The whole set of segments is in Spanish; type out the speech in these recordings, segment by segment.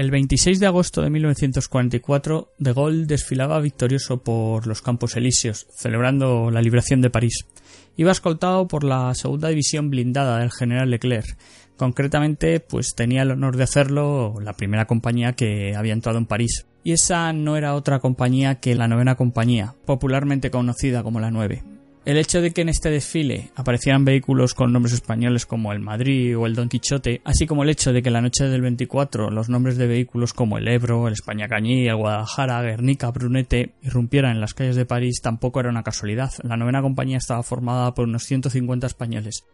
El 26 de agosto de 1944, De Gaulle desfilaba victorioso por los Campos Elíseos, celebrando la liberación de París. Iba escoltado por la segunda división blindada del general Leclerc. Concretamente, pues tenía el honor de hacerlo la primera compañía que había entrado en París. Y esa no era otra compañía que la novena compañía, popularmente conocida como la 9. El hecho de que en este desfile aparecieran vehículos con nombres españoles como el Madrid o el Don Quichote, así como el hecho de que la noche del 24 los nombres de vehículos como el Ebro, el España Cañí, el Guadalajara, Guernica, Brunete irrumpieran en las calles de París tampoco era una casualidad. La novena compañía estaba formada por unos 150 españoles,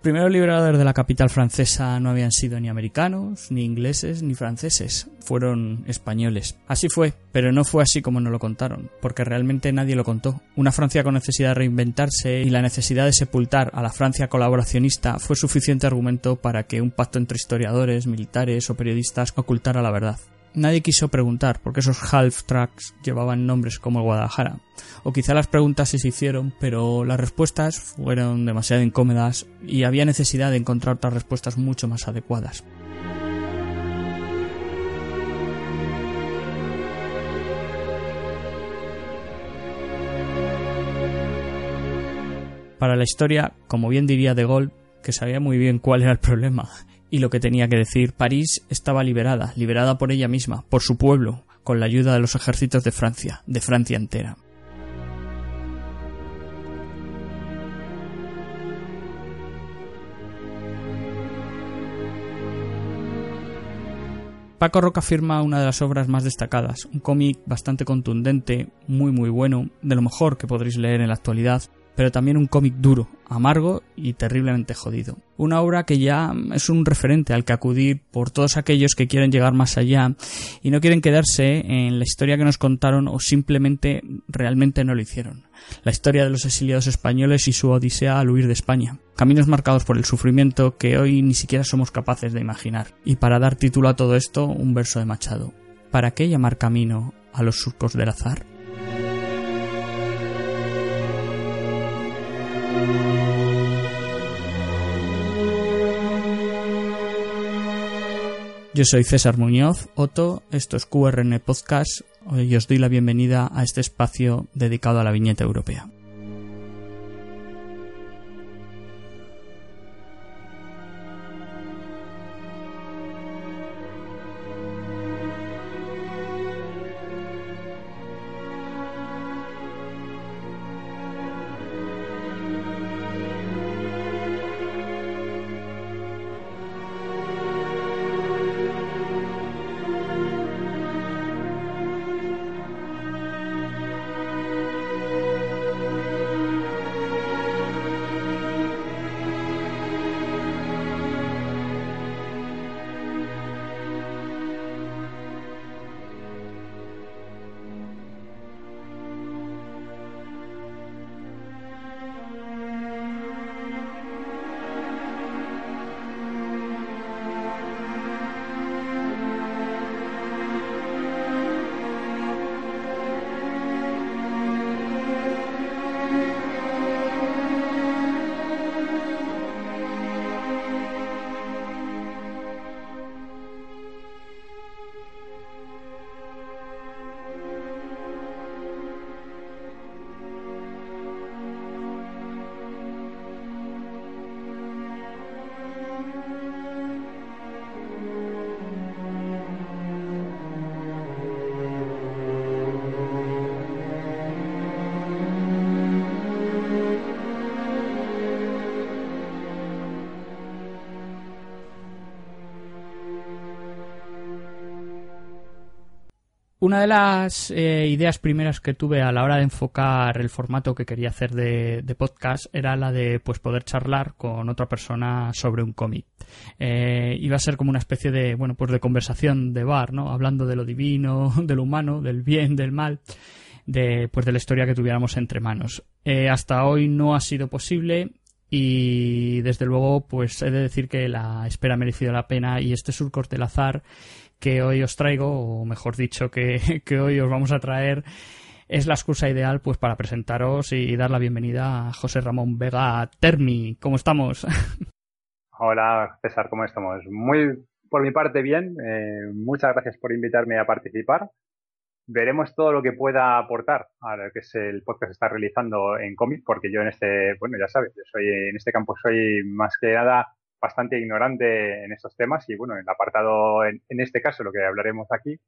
primeros liberadores de la capital francesa no habían sido ni americanos, ni ingleses, ni franceses, fueron españoles. Así fue, pero no fue así como nos lo contaron, porque realmente nadie lo contó. Una Francia con necesidad de reinventarse y la necesidad de sepultar a la Francia colaboracionista fue suficiente argumento para que un pacto entre historiadores, militares o periodistas ocultara la verdad. Nadie quiso preguntar porque esos half tracks llevaban nombres como Guadalajara. O quizá las preguntas se hicieron, pero las respuestas fueron demasiado incómodas y había necesidad de encontrar otras respuestas mucho más adecuadas. Para la historia, como bien diría De Gaulle, que sabía muy bien cuál era el problema, y lo que tenía que decir, París estaba liberada, liberada por ella misma, por su pueblo, con la ayuda de los ejércitos de Francia, de Francia entera. Paco Roca firma una de las obras más destacadas, un cómic bastante contundente, muy muy bueno, de lo mejor que podréis leer en la actualidad, pero también un cómic duro, amargo y terriblemente jodido. Una obra que ya es un referente al que acudir por todos aquellos que quieren llegar más allá y no quieren quedarse en la historia que nos contaron o simplemente realmente no lo hicieron. La historia de los exiliados españoles y su odisea al huir de España. Caminos marcados por el sufrimiento que hoy ni siquiera somos capaces de imaginar. Y para dar título a todo esto, un verso de Machado. ¿Para qué llamar camino a los surcos del azar? Yo soy César Muñoz, Otto, esto es QRN Podcast y os doy la bienvenida a este espacio dedicado a la viñeta europea. Una de las eh, ideas primeras que tuve a la hora de enfocar el formato que quería hacer de, podcast era la de pues poder charlar con otra persona sobre un cómic. Eh, iba a ser como una especie de bueno pues de conversación de bar, ¿no? Hablando de lo divino, de lo humano, del bien, del mal, de pues de la historia que tuviéramos entre manos. Eh, hasta hoy no ha sido posible y desde luego pues he de decir que la espera ha merecido la pena y este surcorte del azar que hoy os traigo, o mejor dicho, que, hoy os vamos a traer, es la excusa ideal pues para presentaros y dar la bienvenida a José Ramón Vega Termi. ¿Cómo estamos? Hola César, ¿cómo estamos? Muy por mi parte bien. Eh, muchas gracias por invitarme a participar. Veremos todo lo que pueda aportar a lo que es el podcast que está realizando en cómic, porque yo en este, bueno, ya sabes, soy en este campo soy más que nada bastante ignorante en estos temas y bueno, en el apartado, en, en este caso, lo que hablaremos aquí,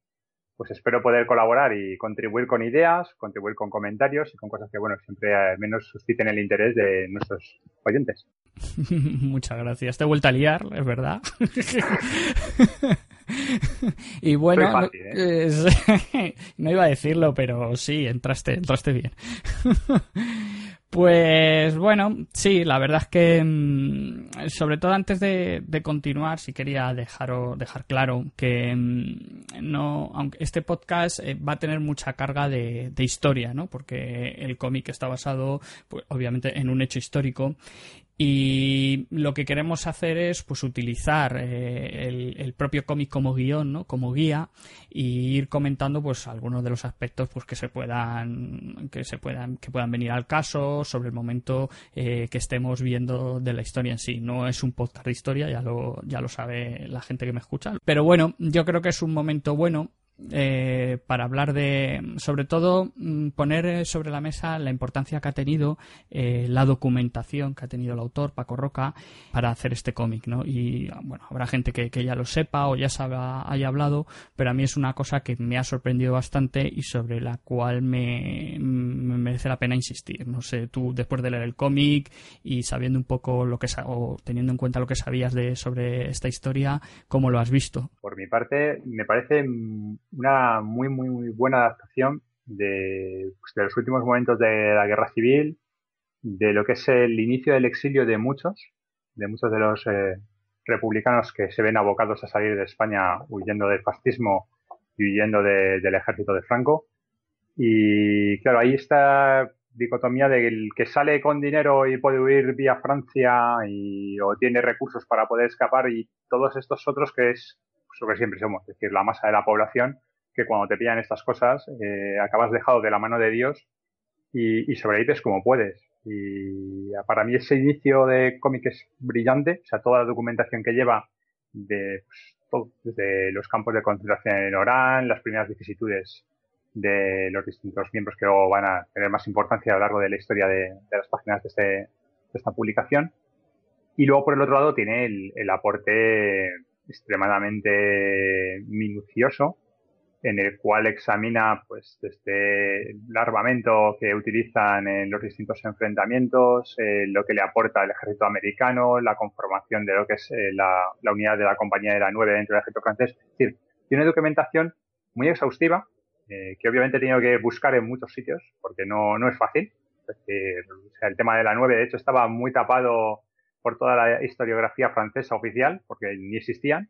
pues espero poder colaborar y contribuir con ideas, contribuir con comentarios y con cosas que, bueno, siempre al menos susciten el interés de nuestros oyentes. Muchas gracias. Te he vuelto a liar, es verdad. y bueno, ¿eh? no iba a decirlo, pero sí, entraste, entraste bien. Pues bueno, sí, la verdad es que mm, sobre todo antes de, continuar, sí quería dejar, dejar claro que mm, no, aunque este podcast eh, va a tener mucha carga de, historia, ¿no? Porque el cómic está basado, pues, obviamente, en un hecho histórico y lo que queremos hacer es pues utilizar eh, el, propio cómic como guion, ¿no? como guía, y ir comentando pues algunos de los aspectos pues que se puedan, que se puedan, que puedan venir al caso sobre el momento eh, que estemos viendo de la historia en sí. No es un podcast de historia, ya lo, ya lo sabe la gente que me escucha. Pero bueno, yo creo que es un momento bueno eh, para hablar de, sobre todo, mm, poner eh, sobre la mesa la importancia que ha tenido eh, la documentación que ha tenido el autor, Paco Roca, para hacer este cómic, ¿no? Y, bueno, habrá gente que, ya lo sepa o ya sabe, haya hablado, pero a mí es una cosa que me ha sorprendido bastante y sobre la cual me, merece la pena insistir. No sé, tú, después de leer el cómic y sabiendo un poco lo que, o teniendo en cuenta lo que sabías de, sobre esta historia, ¿cómo lo has visto? Por mi parte, me parece una muy, muy, muy buena adaptación de, pues, de, los últimos momentos de la guerra civil, de lo que es el inicio del exilio de muchos, de muchos de los eh, republicanos que se ven abocados a salir de España huyendo del fascismo y huyendo del ejército de Franco. Y claro, ahí está dicotomía del que sale con dinero y puede huir vía Francia y, o tiene recursos para poder escapar y todos estos otros que es lo que siempre somos, es decir, la masa de la población, que cuando te pillan estas cosas eh, acabas dejado de la mano de Dios y, y sobrevives como puedes. Y para mí ese inicio de cómic es brillante, o sea, toda la documentación que lleva de pues, desde los campos de concentración en Orán, las primeras vicisitudes de los distintos miembros que luego van a tener más importancia a lo largo de la historia de, las páginas de, este, de, esta publicación. Y luego, por el otro lado, tiene el aporte extremadamente minucioso en el cual examina pues desde el armamento que utilizan en los distintos enfrentamientos, eh, lo que le aporta el ejército americano, la conformación de lo que es eh, la, unidad de la compañía de la 9 dentro del ejército francés. Es decir, tiene una documentación muy exhaustiva, eh, que obviamente he tenido que buscar en muchos sitios, porque no, no es fácil. Es el tema de la 9, de hecho, estaba muy tapado por toda la historiografía francesa oficial, porque ni existían.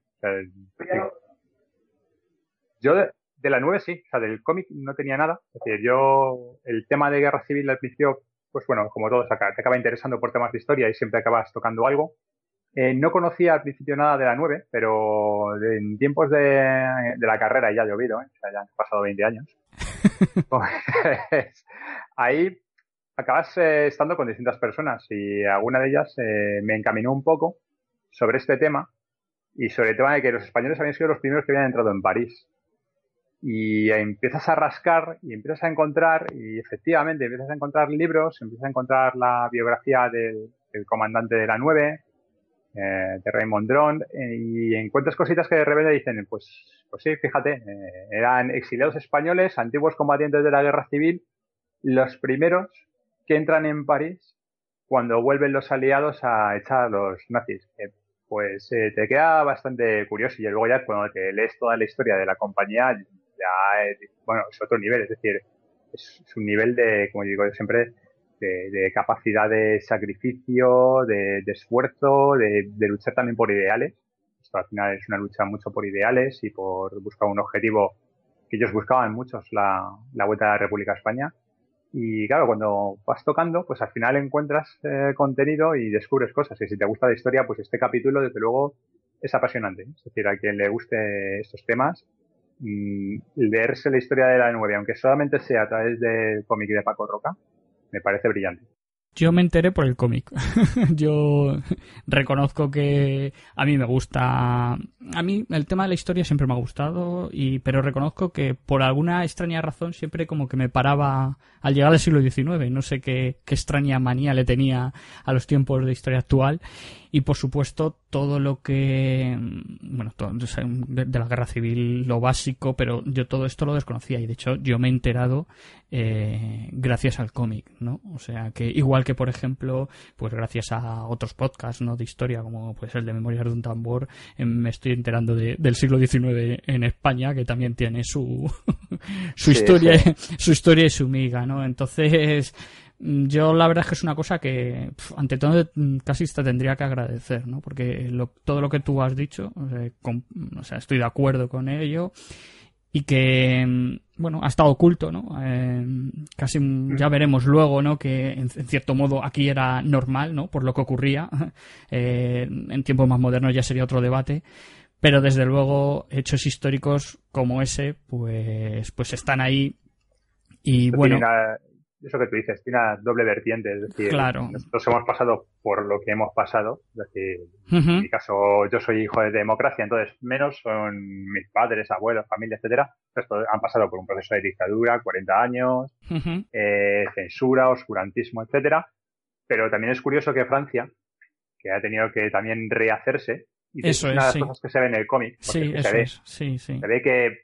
yo de, la 9 sí, o sea, del cómic no tenía nada. Es decir, yo, el tema de guerra civil al principio, pues bueno, como todo, te acaba interesando por temas de historia y siempre acabas tocando algo. Eh, no conocía al principio nada de la 9, pero en tiempos de, de la carrera ya ha llovido, ¿eh? o sea, ya han pasado 20 años. pues, ahí acabas eh, estando con distintas personas y alguna de ellas eh, me encaminó un poco sobre este tema y sobre el tema de que los españoles habían sido los primeros que habían entrado en París. Y empiezas a rascar y empiezas a encontrar, y efectivamente empiezas a encontrar libros, empiezas a encontrar la biografía del, comandante de la 9, eh, de Raymond Drond, y encuentras cositas que de repente dicen, pues, pues sí, fíjate, eran exiliados españoles, antiguos combatientes de la guerra civil, los primeros que entran en París cuando vuelven los aliados a echar a los nazis. pues eh, te queda bastante curioso y luego ya cuando te lees toda la historia de la compañía, ya bueno, es otro nivel, es decir, es, un nivel de, como digo siempre, de, capacidad de sacrificio, de, esfuerzo, de, luchar también por ideales. Esto al final es una lucha mucho por ideales y por buscar un objetivo que ellos buscaban muchos, la, la vuelta a la República España. Y claro, cuando vas tocando, pues al final encuentras eh, contenido y descubres cosas. Y si te gusta la historia, pues este capítulo, desde luego, es apasionante. Es decir, a quien le guste estos temas, mm, leerse la historia de la 9, aunque solamente sea a través del cómic de Paco Roca, me parece brillante. Yo me enteré por el cómic. Yo reconozco que a mí me gusta. A mí el tema de la historia siempre me ha gustado, y, pero reconozco que por alguna extraña razón siempre como que me paraba al llegar al siglo XIX. No sé qué, qué extraña manía le tenía a los tiempos de historia actual y por supuesto todo lo que bueno todo, de, la guerra civil lo básico pero yo todo esto lo desconocía y de hecho yo me he enterado eh, gracias al cómic no o sea que igual que por ejemplo pues gracias a otros podcasts no de historia como pues el de Memorias de un tambor eh, me estoy enterando del siglo XIX en España que también tiene su su historia su historia y su miga no entonces Mm, yo la verdad es que es una cosa que ante todo mm, casi te tendría que agradecer, ¿no? Porque todo lo que tú has dicho, o sea, estoy de acuerdo con ello. Y que mm, bueno ha estado oculto no eh, casi ya veremos luego no que en, cierto modo aquí era normal no por lo que ocurría. Eh, en tiempos más modernos ya sería otro debate. Pero desde luego hechos históricos como ese pues pues están ahí. Y bueno eso que tú dices, tiene una doble vertiente. Es decir, nosotros hemos pasado por lo que hemos pasado. Es decir, en mi caso, yo soy hijo de democracia, entonces menos son mis padres, abuelos, familia, etcétera. han pasado por un proceso de dictadura, 40 años, eh, censura, oscurantismo, etcétera. Pero también es curioso que Francia, que ha tenido que también rehacerse, y eso es una de las cosas que se ve en el cómic. Sí, es. Sí, sí. Se ve que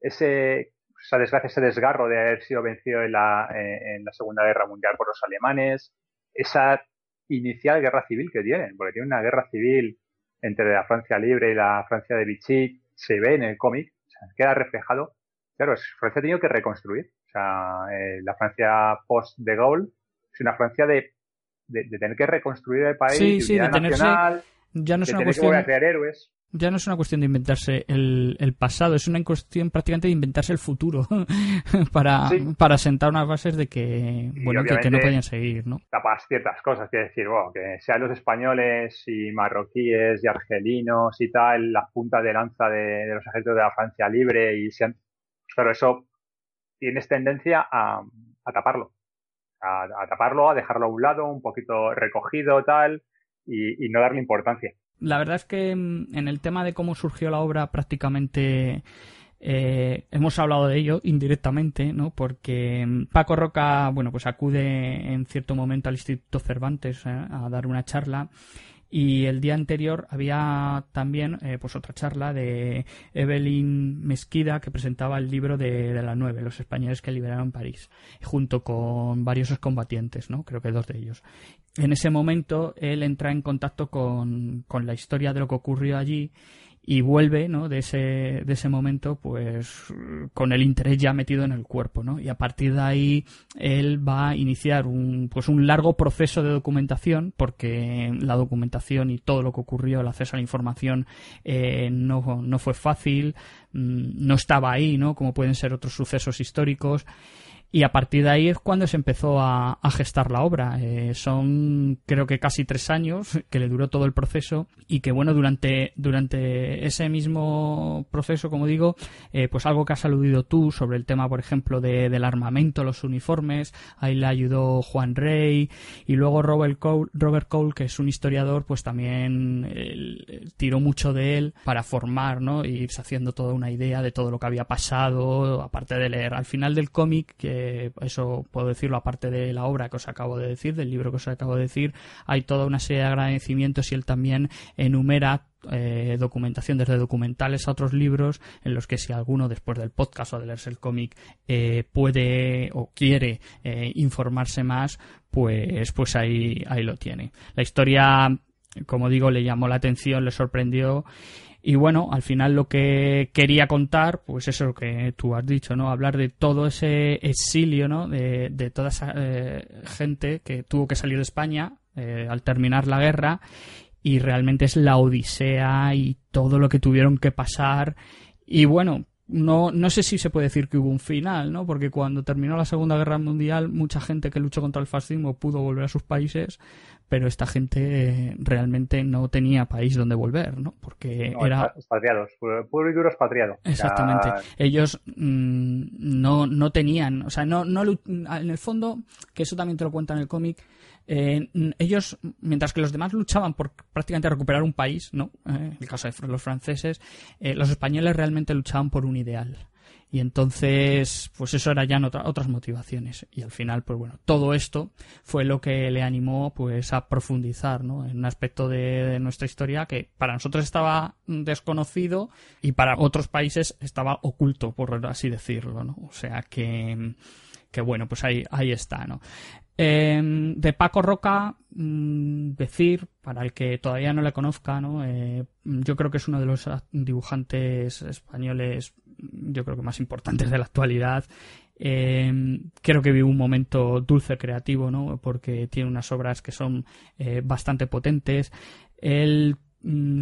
ese esa desgracia, ese desgarro de haber sido vencido en la, eh, en la Segunda Guerra Mundial por los alemanes, esa inicial guerra civil que tienen, porque tienen una guerra civil entre la Francia libre y la Francia de Vichy, se ve en el cómic, o sea, queda reflejado. Claro, Francia ha tenido que reconstruir. O sea, eh, la Francia post de Gaulle es una Francia de, de, tener que reconstruir el país, sí, sí, de nacional, ya no es una cuestión... crear héroes ya no es una cuestión de inventarse el, el pasado, es una cuestión prácticamente de inventarse el futuro para, para sentar unas bases de que, bueno, que, no podían seguir, ¿no? Tapas ciertas cosas, quiere decir, bueno, que sean los españoles y marroquíes y argelinos y tal, la punta de lanza de, los ejércitos de la Francia libre y sean, claro, eso tienes tendencia a, a taparlo, a, a, taparlo, a dejarlo a un lado, un poquito recogido, tal, y, y no darle importancia. La verdad es que mm, en el tema de cómo surgió la obra prácticamente eh, hemos hablado de ello indirectamente, ¿no? Porque mm, Paco Roca, bueno, pues acude en cierto momento al Instituto Cervantes ¿eh? a dar una charla y el día anterior había también eh, pues otra charla de Evelyn Mesquida que presentaba el libro de, de la nueve, los españoles que liberaron París, junto con varios excombatientes, ¿no? Creo que dos de ellos. En ese momento él entra en contacto con, con la historia de lo que ocurrió allí y vuelve ¿no? de, ese, de ese momento pues con el interés ya metido en el cuerpo ¿no? y a partir de ahí él va a iniciar un, pues un largo proceso de documentación porque la documentación y todo lo que ocurrió el acceso a la información eh, no, no fue fácil mm, no estaba ahí ¿no? como pueden ser otros sucesos históricos y a partir de ahí es cuando se empezó a, gestar la obra. Eh, son creo que casi tres años que le duró todo el proceso y que bueno, durante, durante ese mismo proceso, como digo, eh, pues algo que has aludido tú sobre el tema, por ejemplo, de, del armamento, los uniformes, ahí le ayudó Juan Rey y luego Robert Cole, Robert Cole que es un historiador, pues también tiró mucho de él para formar, ¿no? E irse haciendo toda una idea de todo lo que había pasado, aparte de leer. Al final del cómic, que eso puedo decirlo aparte de la obra que os acabo de decir, del libro que os acabo de decir, hay toda una serie de agradecimientos y él también enumera eh, documentación desde documentales a otros libros en los que si alguno después del podcast o de leerse el cómic eh, puede o quiere eh, informarse más pues pues ahí ahí lo tiene. La historia como digo le llamó la atención le sorprendió y bueno, al final lo que quería contar, pues eso que tú has dicho, ¿no? Hablar de todo ese exilio, ¿no? De, de toda esa eh, gente que tuvo que salir de España eh, al terminar la guerra y realmente es la odisea y todo lo que tuvieron que pasar. Y bueno, no, no sé si se puede decir que hubo un final, ¿no? Porque cuando terminó la Segunda Guerra Mundial, mucha gente que luchó contra el fascismo pudo volver a sus países, pero esta gente realmente no tenía país donde volver, ¿no? Porque era... Expatriados, puro y duro expatriado. Exactamente. Ellos mm, no, no tenían, o sea, no, no, en el fondo, que eso también te lo cuenta en el cómic, eh, ellos, mientras que los demás luchaban por prácticamente recuperar un país, ¿no? Eh, el caso de los franceses, eh, los españoles realmente luchaban por un ideal. Y entonces, pues eso era ya otras motivaciones. Y al final, pues bueno, todo esto fue lo que le animó pues a profundizar, ¿no? En un aspecto de, nuestra historia que para nosotros estaba desconocido y para otros países estaba oculto, por así decirlo, ¿no? O sea que, que bueno, pues ahí, ahí está, ¿no? Em, de Paco Roca, mm, decir, para el que todavía no le conozca, ¿no? Eh, yo creo que es uno de los dibujantes españoles, yo creo que más importantes de la actualidad. Em, creo que vive un momento dulce creativo, ¿no? Porque tiene unas obras que son eh, bastante potentes. Él Mm,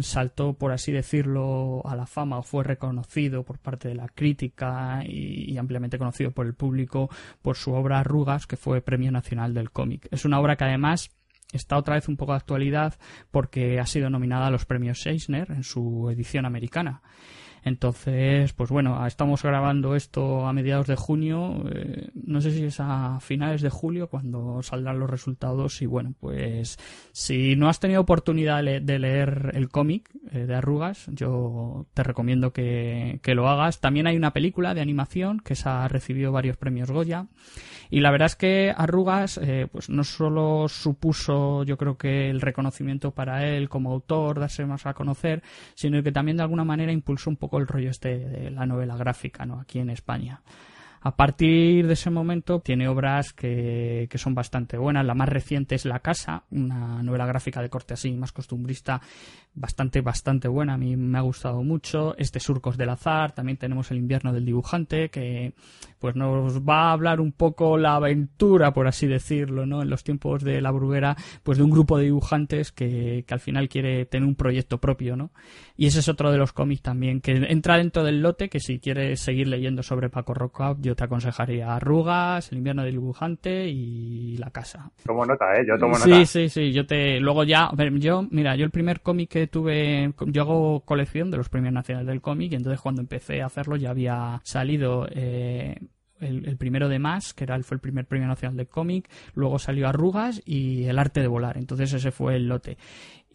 saltó, por así decirlo, a la fama o fue reconocido por parte de la crítica y, ampliamente conocido por el público por su obra Arrugas, que fue Premio Nacional del Cómic. Es una obra que además está otra vez un poco de actualidad porque ha sido nominada a los premios Eisner en su edición americana. Entonces, pues bueno, estamos grabando esto a mediados de junio, eh, no sé si es a finales de julio cuando saldrán los resultados y bueno, pues si no has tenido oportunidad de leer el cómic eh, de Arrugas, yo te recomiendo que, que, lo hagas. También hay una película de animación que se ha recibido varios premios Goya y la verdad es que Arrugas, eh, pues no solo supuso, yo creo que el reconocimiento para él como autor, darse más a conocer, sino que también de alguna manera impulsó un poco el rollo este de la novela gráfica, ¿no? Aquí en España. A partir de ese momento tiene obras que, que, son bastante buenas. La más reciente es La Casa, una novela gráfica de corte así más costumbrista, bastante, bastante buena. A mí me ha gustado mucho. Este Surcos del Azar, también tenemos El invierno del dibujante, que pues nos va a hablar un poco la aventura, por así decirlo, ¿no? En los tiempos de la bruguera, pues de un grupo de dibujantes que, que al final quiere tener un proyecto propio, ¿no? Y ese es otro de los cómics también, que entra dentro del lote, que si quieres seguir leyendo sobre Paco Roca, yo te aconsejaría Arrugas, El invierno del dibujante y La casa. Tomo nota, ¿eh? Yo tomo nota. Sí, sí, sí. Yo te... Luego ya... Yo... Mira, yo el primer cómic que tuve... Yo hago colección de los premios nacionales del cómic y entonces cuando empecé a hacerlo ya había salido... Eh, el, primero de más, que era el, fue el primer premio nacional de cómic, luego salió Arrugas y El arte de volar, entonces ese fue el lote.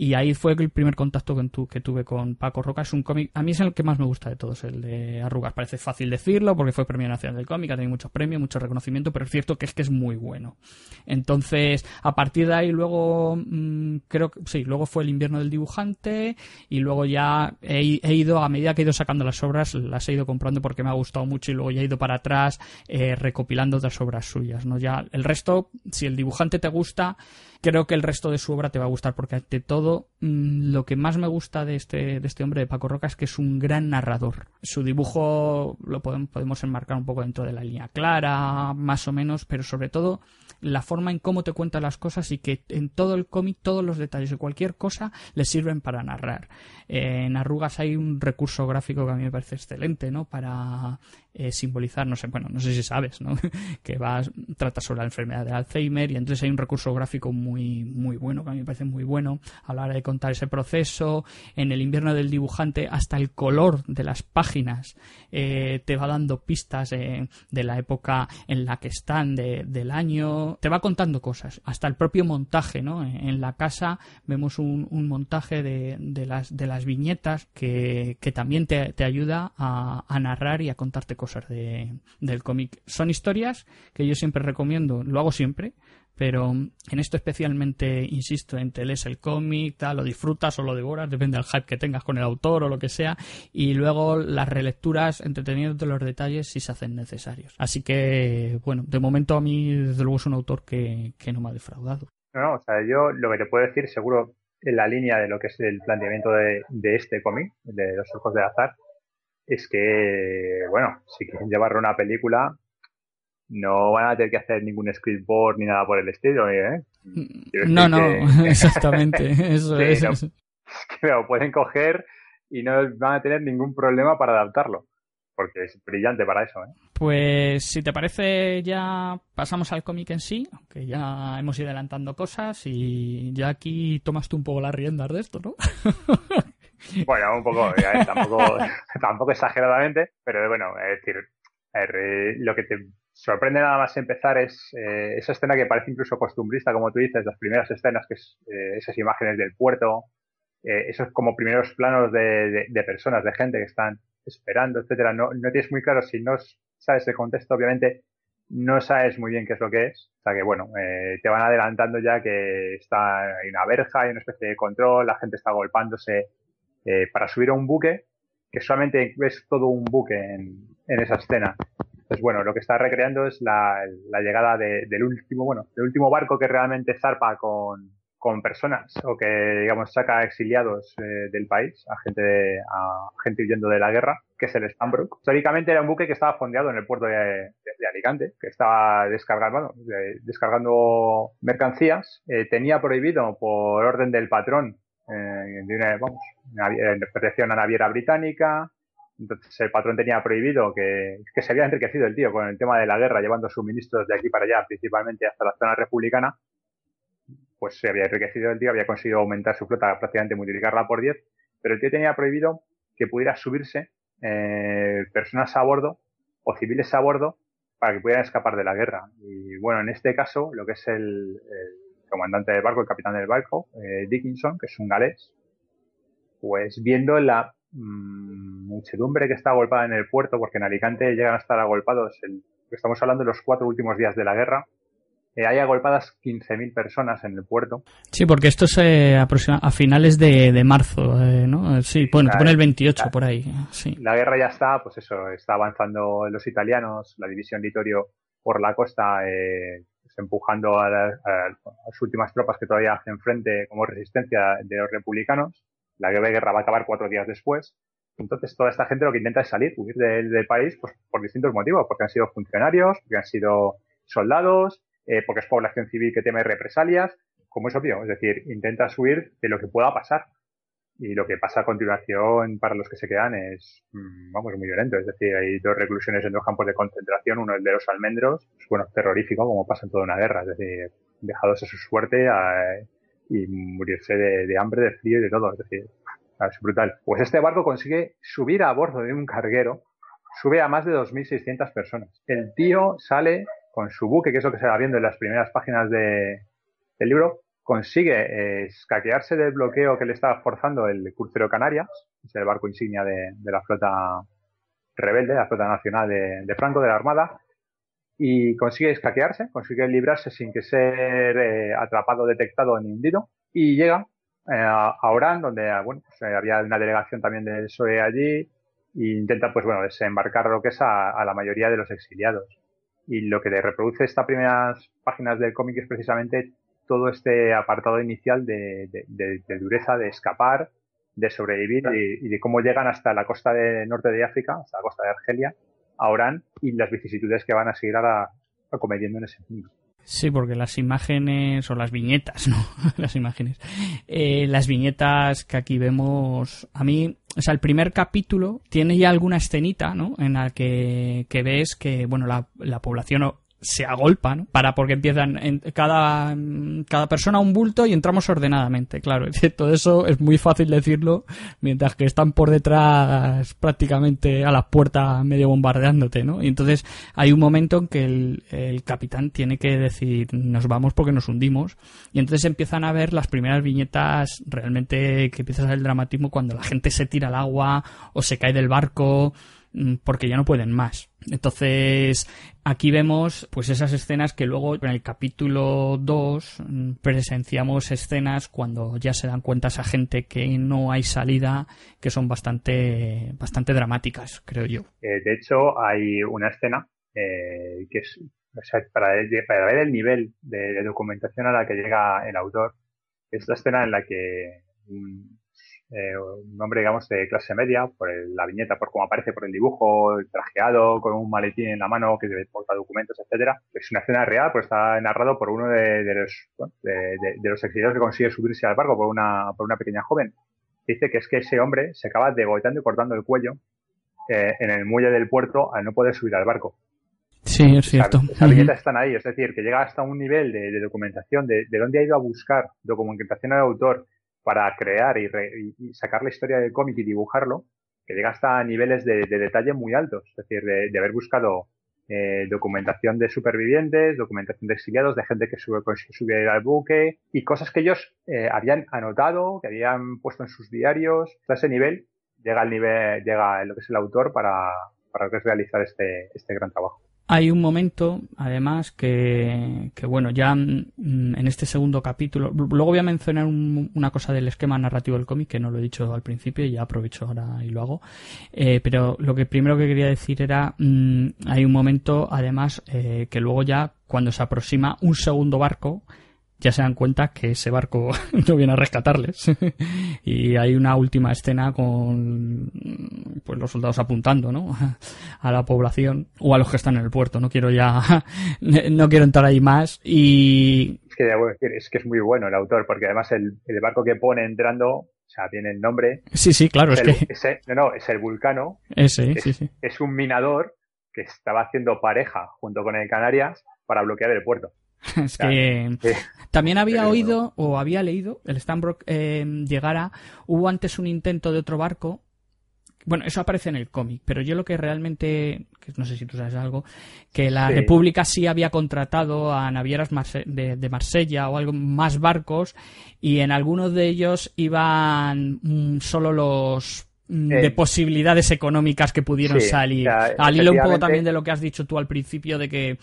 Y ahí fue el primer contacto que, tuve con Paco Roca. Es un cómic, a mí es el que más me gusta de todos, el de Arrugas. Parece fácil decirlo porque fue Premio Nacional del Cómic, ha tenido muchos premios, mucho reconocimiento, pero es cierto que es que es muy bueno. Entonces, a partir de ahí luego, mm, creo que sí, luego fue El invierno del dibujante y luego ya he, ido, a medida que he ido sacando las obras, las he ido comprando porque me ha gustado mucho y luego ya he ido para atrás eh, recopilando otras obras suyas. ¿no? Ya el resto, si el dibujante te gusta, creo que el resto de su obra te va a gustar porque ante todo mm, lo que más me gusta de este, de este hombre de Paco Roca es que es un gran narrador. Su dibujo lo podemos, podemos enmarcar un poco dentro de la línea clara, más o menos, pero sobre todo la forma en cómo te cuenta las cosas y que en todo el cómic todos los detalles de cualquier cosa le sirven para narrar. en Arrugas hay un recurso gráfico que a mí me parece excelente, ¿no? Para eh, simbolizar, no sé, bueno, no sé si sabes, ¿no? que va, trata sobre la enfermedad de Alzheimer y entonces hay un recurso gráfico muy, muy bueno, que a mí me parece muy bueno a la hora de contar ese proceso. En el invierno del dibujante, hasta el color de las páginas eh, te va dando pistas de la época en la que están, del año, te va contando cosas. Hasta el propio montaje, ¿no? En la casa vemos un, montaje de, las, de las viñetas que, también te, ayuda a, a narrar y a contarte cosas de, del cómic. Son historias que yo siempre recomiendo, lo hago siempre, pero en esto especialmente insisto en te lees el cómic, tal, lo disfrutas o lo devoras, depende del hype que tengas con el autor o lo que sea, y luego las relecturas entreteniéndote los detalles si se hacen necesarios. Así que, bueno, de momento a mí desde luego es un autor que, no me ha defraudado. No, o sea, yo lo que te puedo decir seguro en la línea de lo que es el planteamiento de, de este cómic, de Los Ojos de Azar, es que, bueno, si quieren llevarlo una película, no van a tener que hacer ningún scriptboard ni nada por el estilo, ¿eh? No, no, exactamente, eso es. que lo pueden coger y no van a tener ningún problema para adaptarlo. porque es brillante para eso. ¿eh? Pues si te parece ya pasamos al cómic en sí, aunque ya hemos ido adelantando cosas y ya aquí tomas tú un poco las riendas de esto, ¿no? Bueno, un poco, tampoco, tampoco exageradamente, pero bueno, es decir, eh, lo que te sorprende nada más empezar es eh, esa escena que parece incluso costumbrista, como tú dices, las primeras escenas, que es eh, esas imágenes del puerto, esos como primeros planos de, personas, de gente que están esperando, etcétera. No, no tienes muy claro si no sabes el contexto, obviamente no sabes muy bien qué es lo que es. O sea que, bueno, te van adelantando ya que está hay una verja, hay una especie de control, la gente está golpándose para subir a un buque, que solamente ves todo un buque en, esa escena. Pues bueno, lo que está recreando es la, llegada del último, bueno, del último barco que realmente zarpa con, personas o que, digamos, saca exiliados eh, del país, a gente, a gente huyendo de la guerra, que es el Stambrook. Históricamente era un buque que estaba fondeado en el puerto de, Alicante, que estaba descargando, descargando mercancías. Eh, tenía prohibido, por orden del patrón, eh, de una, vamos, una, pertenecía a una naviera británica, entonces el patrón tenía prohibido que, que, se había enriquecido el tío con el tema de la guerra, llevando suministros de aquí para allá, principalmente hasta la zona republicana. Pues se había enriquecido el tío, había conseguido aumentar su flota, prácticamente multiplicarla por 10, pero el tío tenía prohibido que pudiera subirse eh, personas a bordo o civiles a bordo para que pudieran escapar de la guerra. Y bueno, en este caso, lo que es el, comandante del barco, el capitán del barco, eh, Dickinson, que es un galés, pues viendo la mmm, muchedumbre que está agolpada en el puerto, porque en Alicante llegan a estar agolpados, el, estamos hablando de los cuatro últimos días de la guerra, eh, hay agolpadas 15.000 personas en el puerto. Sí, porque esto es eh, a finales de, de marzo, eh, ¿no? Sí, bueno, te pone el 28 por ahí. Sí. La guerra ya está, pues eso, está avanzando los italianos, la división Litorio por la costa, empujando a, las últimas tropas que todavía hacen frente como resistencia de los republicanos. La guerra va a acabar cuatro días después. Entonces, toda esta gente lo que intenta es salir, huir del, país, pues por distintos motivos, porque han sido funcionarios, porque han sido soldados, eh, porque es población civil que teme represalias, como es obvio, es decir, intenta huir de lo que pueda pasar. Y lo que pasa a continuación para los que se quedan es, mm, vamos, muy violento. Es decir, hay dos reclusiones en dos campos de concentración, uno el de los almendros, es bueno, terrorífico, como pasa en toda una guerra. Es decir, dejados a su suerte y morirse de, hambre, de frío y de todo. Es decir, es brutal. Pues este barco consigue subir a bordo de un carguero, sube a más de 2.600 personas. El tío sale con su buque, que es lo que se va viendo en las primeras páginas de, del libro, consigue eh, escaquearse del bloqueo que le estaba forzando el crucero Canarias, es el barco insignia de, la flota rebelde, la flota nacional de, Franco, de la Armada, y consigue escaquearse, consigue librarse sin que ser eh, atrapado, detectado ni hundido y llega eh, a Orán, donde bueno, pues, había una delegación también del PSOE allí e intenta pues bueno desembarcar lo que es a, la mayoría de los exiliados. Y lo que le reproduce estas primeras páginas del cómic es precisamente todo este apartado inicial de, dureza, de escapar, de sobrevivir y, y, de cómo llegan hasta la costa de norte de África, hasta la costa de Argelia, a y las vicisitudes que van a seguir ahora acometiendo en ese mundo. Sí, porque las imágenes, o las viñetas, ¿no? las imágenes. Eh, las viñetas que aquí vemos, a mí, o sea, el primer capítulo tiene ya alguna escenita, ¿no? En la que, que ves que, bueno, la, la población se agolpa, ¿no? Para porque empiezan cada, cada persona un bulto y entramos ordenadamente, claro. Todo eso es muy fácil decirlo, mientras que están por detrás prácticamente a la puerta medio bombardeándote, ¿no? Y entonces hay un momento en que el, el capitán tiene que decir nos vamos porque nos hundimos y entonces empiezan a ver las primeras viñetas realmente que empieza a ser el dramatismo cuando la gente se tira al agua o se cae del barco Mm, porque ya no pueden más. Entonces, aquí vemos pues esas escenas que luego en el capítulo 2 mm, presenciamos escenas cuando ya se dan cuenta esa gente que no hay salida, que son bastante, bastante dramáticas, creo yo. Eh, de hecho, hay una escena eh, que es, para, para, ver el nivel de, documentación a la que llega el autor, es la escena en la que eh, un hombre, digamos, de clase media, por la viñeta, por cómo aparece, por el dibujo, trajeado, con un maletín en la mano que porta documentos, etcétera. Es una escena real, pues está narrado por uno de, los, de, los exiliados que consigue subirse al barco por una, por una pequeña joven. Dice que es que ese hombre se acaba degolleando y cortando el cuello eh, en el muelle del puerto al no poder subir al barco. Sí, es cierto. Esas viñetas están ahí, es decir, que llega hasta un nivel de, documentación, de, dónde ha ido a buscar documentación al autor para crear y, sacar la historia del cómic y dibujarlo, que llega hasta niveles de, detalle muy altos, es decir, de, haber buscado eh, documentación de supervivientes, documentación de exiliados, de gente que sube, sube al buque y cosas que ellos eh, habían anotado, que habían puesto en sus diarios. A ese nivel llega el nivel, llega lo que es el autor para, para realizar este, este gran trabajo. Hay un momento, además, que, que bueno, ya mm, en este segundo capítulo, luego voy a mencionar una cosa del esquema narrativo del cómic, que no lo he dicho al principio y ya aprovecho ahora y lo hago, eh, pero lo que primero que quería decir era, mm, hay un momento, además, eh, que luego ya, cuando se aproxima un segundo barco, ya se dan cuenta que ese barco no viene a rescatarles. y hay una última escena con pues los soldados apuntando, ¿no? a la población o a los que están en el puerto. No quiero ya no quiero entrar ahí más y es que es que es muy bueno el autor porque además el, barco que pone entrando o sea, tiene el nombre. Sí, sí, claro, es, que... no, no, es el Vulcano. Ese, es, sí, sí. Es un minador que estaba haciendo pareja junto con el Canarias para bloquear el puerto. Es que también había oído o había leído el Stanbrook eh, llegara. Hubo antes un intento de otro barco. Bueno, eso aparece en el cómic, pero yo lo que realmente, que no sé si tú sabes algo, que la República sí había contratado a navieras de, de, Marsella o algo más barcos y en algunos de ellos iban mm, solo los mm, de posibilidades económicas que pudieron salir. Al hilo un poco también de lo que has dicho tú al principio de que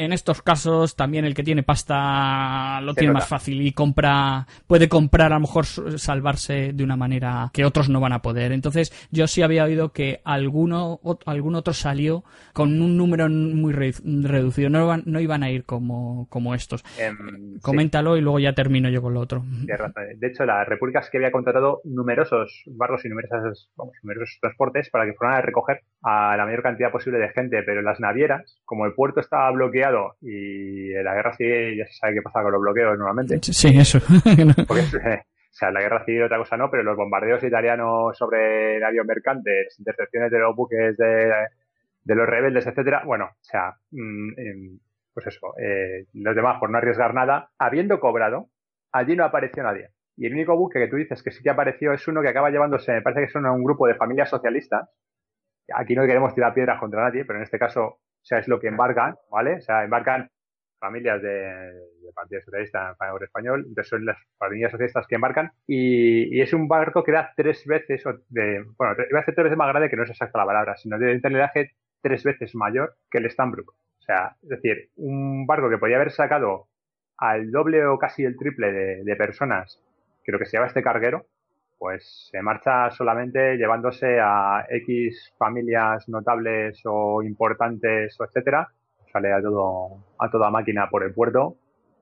en estos casos también el que tiene pasta lo tiene más fácil y compra puede comprar a lo mejor salvarse de una manera que otros no van a poder. Entonces yo sí había oído que alguno algún otro salió con un número muy reducido. No, no iban a ir como, como estos. Em, coméntalo y luego ya termino yo con lo otro. De hecho la república es que había contratado numerosos barcos y numerosos, vamos, numerosos transportes para que fueran a recoger a la mayor cantidad posible de gente pero las navieras como el puerto estaba bloqueado y en la guerra civil ya se sabe qué pasa con los bloqueos normalmente. Sí, eso. Porque, o sea, la guerra civil otra cosa no, pero los bombardeos italianos sobre aviones mercantes, intercepciones de los buques de, los rebeldes, etcétera, bueno, o sea, mm, em, pues eso, eh, los demás por no arriesgar nada, habiendo cobrado, allí no apareció nadie. Y el único buque que tú dices que sí que apareció es uno que acaba llevándose, me parece que son un grupo de familias socialistas. Aquí no queremos tirar piedras contra nadie, pero en este caso o sea, es lo que embarcan, ¿vale? O sea, embarcan familias de, de Partido Socialista Español, entonces son las familias socialistas que embarcan y, es un barco que da tres veces, de, bueno, iba a decir tres veces más grande que no es exacta la palabra, sino de tonelaje tres veces mayor que el Stanbrook. O sea, es decir, un barco que podía haber sacado al doble o casi el triple de personas que lo que se llama este carguero, pues se marcha solamente llevándose a X familias notables o importantes o etcétera, sale a todo a toda máquina por el puerto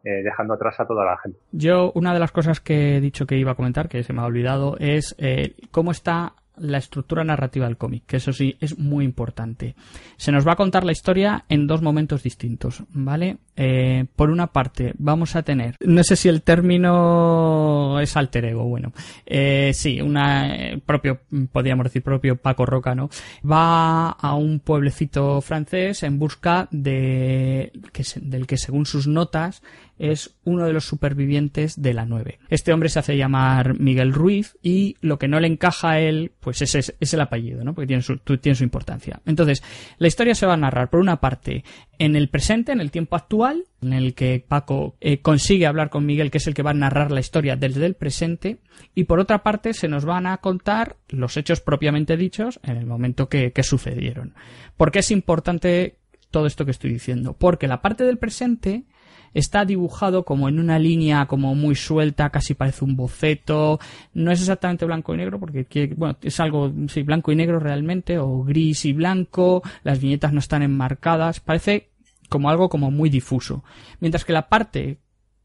eh, dejando atrás a toda la gente. Yo, una de las cosas que he dicho que iba a comentar, que se me ha olvidado, es eh, cómo está la estructura narrativa del cómic, que eso sí es muy importante. Se nos va a contar la historia en dos momentos distintos, ¿vale? Eh, por una parte, vamos a tener, no sé si el término es alter ego, bueno, eh, sí, una eh, propio, podríamos decir propio Paco Roca, ¿no? Va a un pueblecito francés en busca de que, del que según sus notas es uno de los supervivientes de la 9. Este hombre se hace llamar Miguel Ruiz y lo que no le encaja a él, pues es, el apellido, ¿no? Porque tiene su, tiene su importancia. Entonces, la historia se va a narrar, por una parte, en el presente, en el tiempo actual, en el que Paco eh, consigue hablar con Miguel, que es el que va a narrar la historia desde el presente, y por otra parte se nos van a contar los hechos propiamente dichos en el momento que, que sucedieron. ¿Por qué es importante todo esto que estoy diciendo? Porque la parte del presente está dibujado como en una línea como muy suelta, casi parece un boceto, no es exactamente blanco y negro porque bueno, es algo sí, blanco y negro realmente o gris y blanco, las viñetas no están enmarcadas, parece como algo como muy difuso, mientras que la parte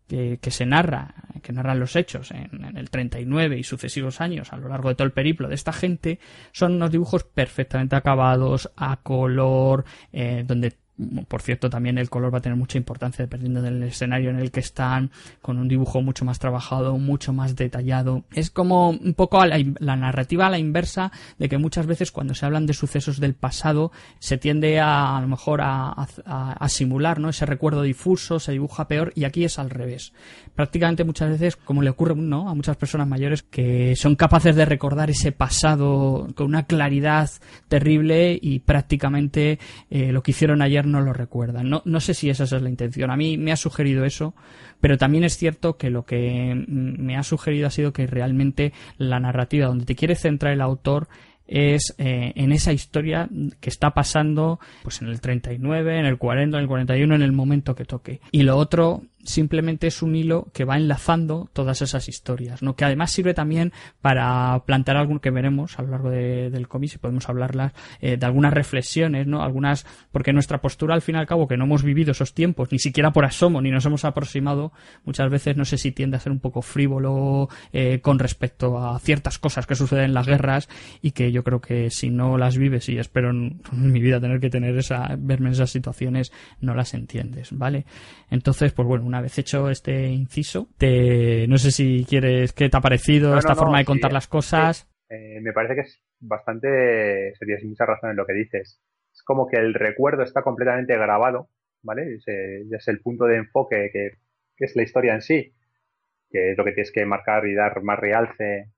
que, se narra, que narran los hechos en, el 39 y sucesivos años a lo largo de todo el periplo de esta gente, son unos dibujos perfectamente acabados, a color, eh, donde por cierto, también el color va a tener mucha importancia dependiendo del escenario en el que están, con un dibujo mucho más trabajado, mucho más detallado. Es como un poco la, la narrativa a la inversa de que muchas veces cuando se hablan de sucesos del pasado se tiende a a lo mejor a, a, simular ¿no? ese recuerdo difuso, se dibuja peor y aquí es al revés. Prácticamente muchas veces, como le ocurre ¿no? a muchas personas mayores que son capaces de recordar ese pasado con una claridad terrible y prácticamente eh, lo que hicieron ayer no lo recuerdan. No, no sé si esa es la intención. A mí me ha sugerido eso, pero también es cierto que lo que me ha sugerido ha sido que realmente la narrativa donde te quiere centrar el autor es eh, en esa historia que está pasando pues en el 39, en el 40, en el 41, en el momento que toque. Y lo otro simplemente es un hilo que va enlazando todas esas historias, ¿no? Que además sirve también para plantear algo que veremos a lo largo del cómic, si podemos hablarlas, eh, de algunas reflexiones, ¿no? Algunas, porque nuestra postura al fin y al cabo, que no hemos vivido esos tiempos, ni siquiera por asomo, ni nos hemos aproximado, muchas veces no sé si tiende a ser un poco frívolo eh, con respecto a ciertas cosas que suceden en las guerras y que yo creo que si no las vives y espero en, mi vida tener que tener esa, verme en esas situaciones, no las entiendes, ¿vale? Entonces, pues bueno, una vez hecho este inciso, te, no sé si quieres, ¿qué te ha parecido esta forma de contar las cosas? Eh, me parece que es bastante, tienes mucha razón en lo que dices. Es como que el recuerdo está completamente grabado, ¿vale? Es, es el punto de enfoque que, que es la historia en sí, que es lo que tienes que marcar y dar más realce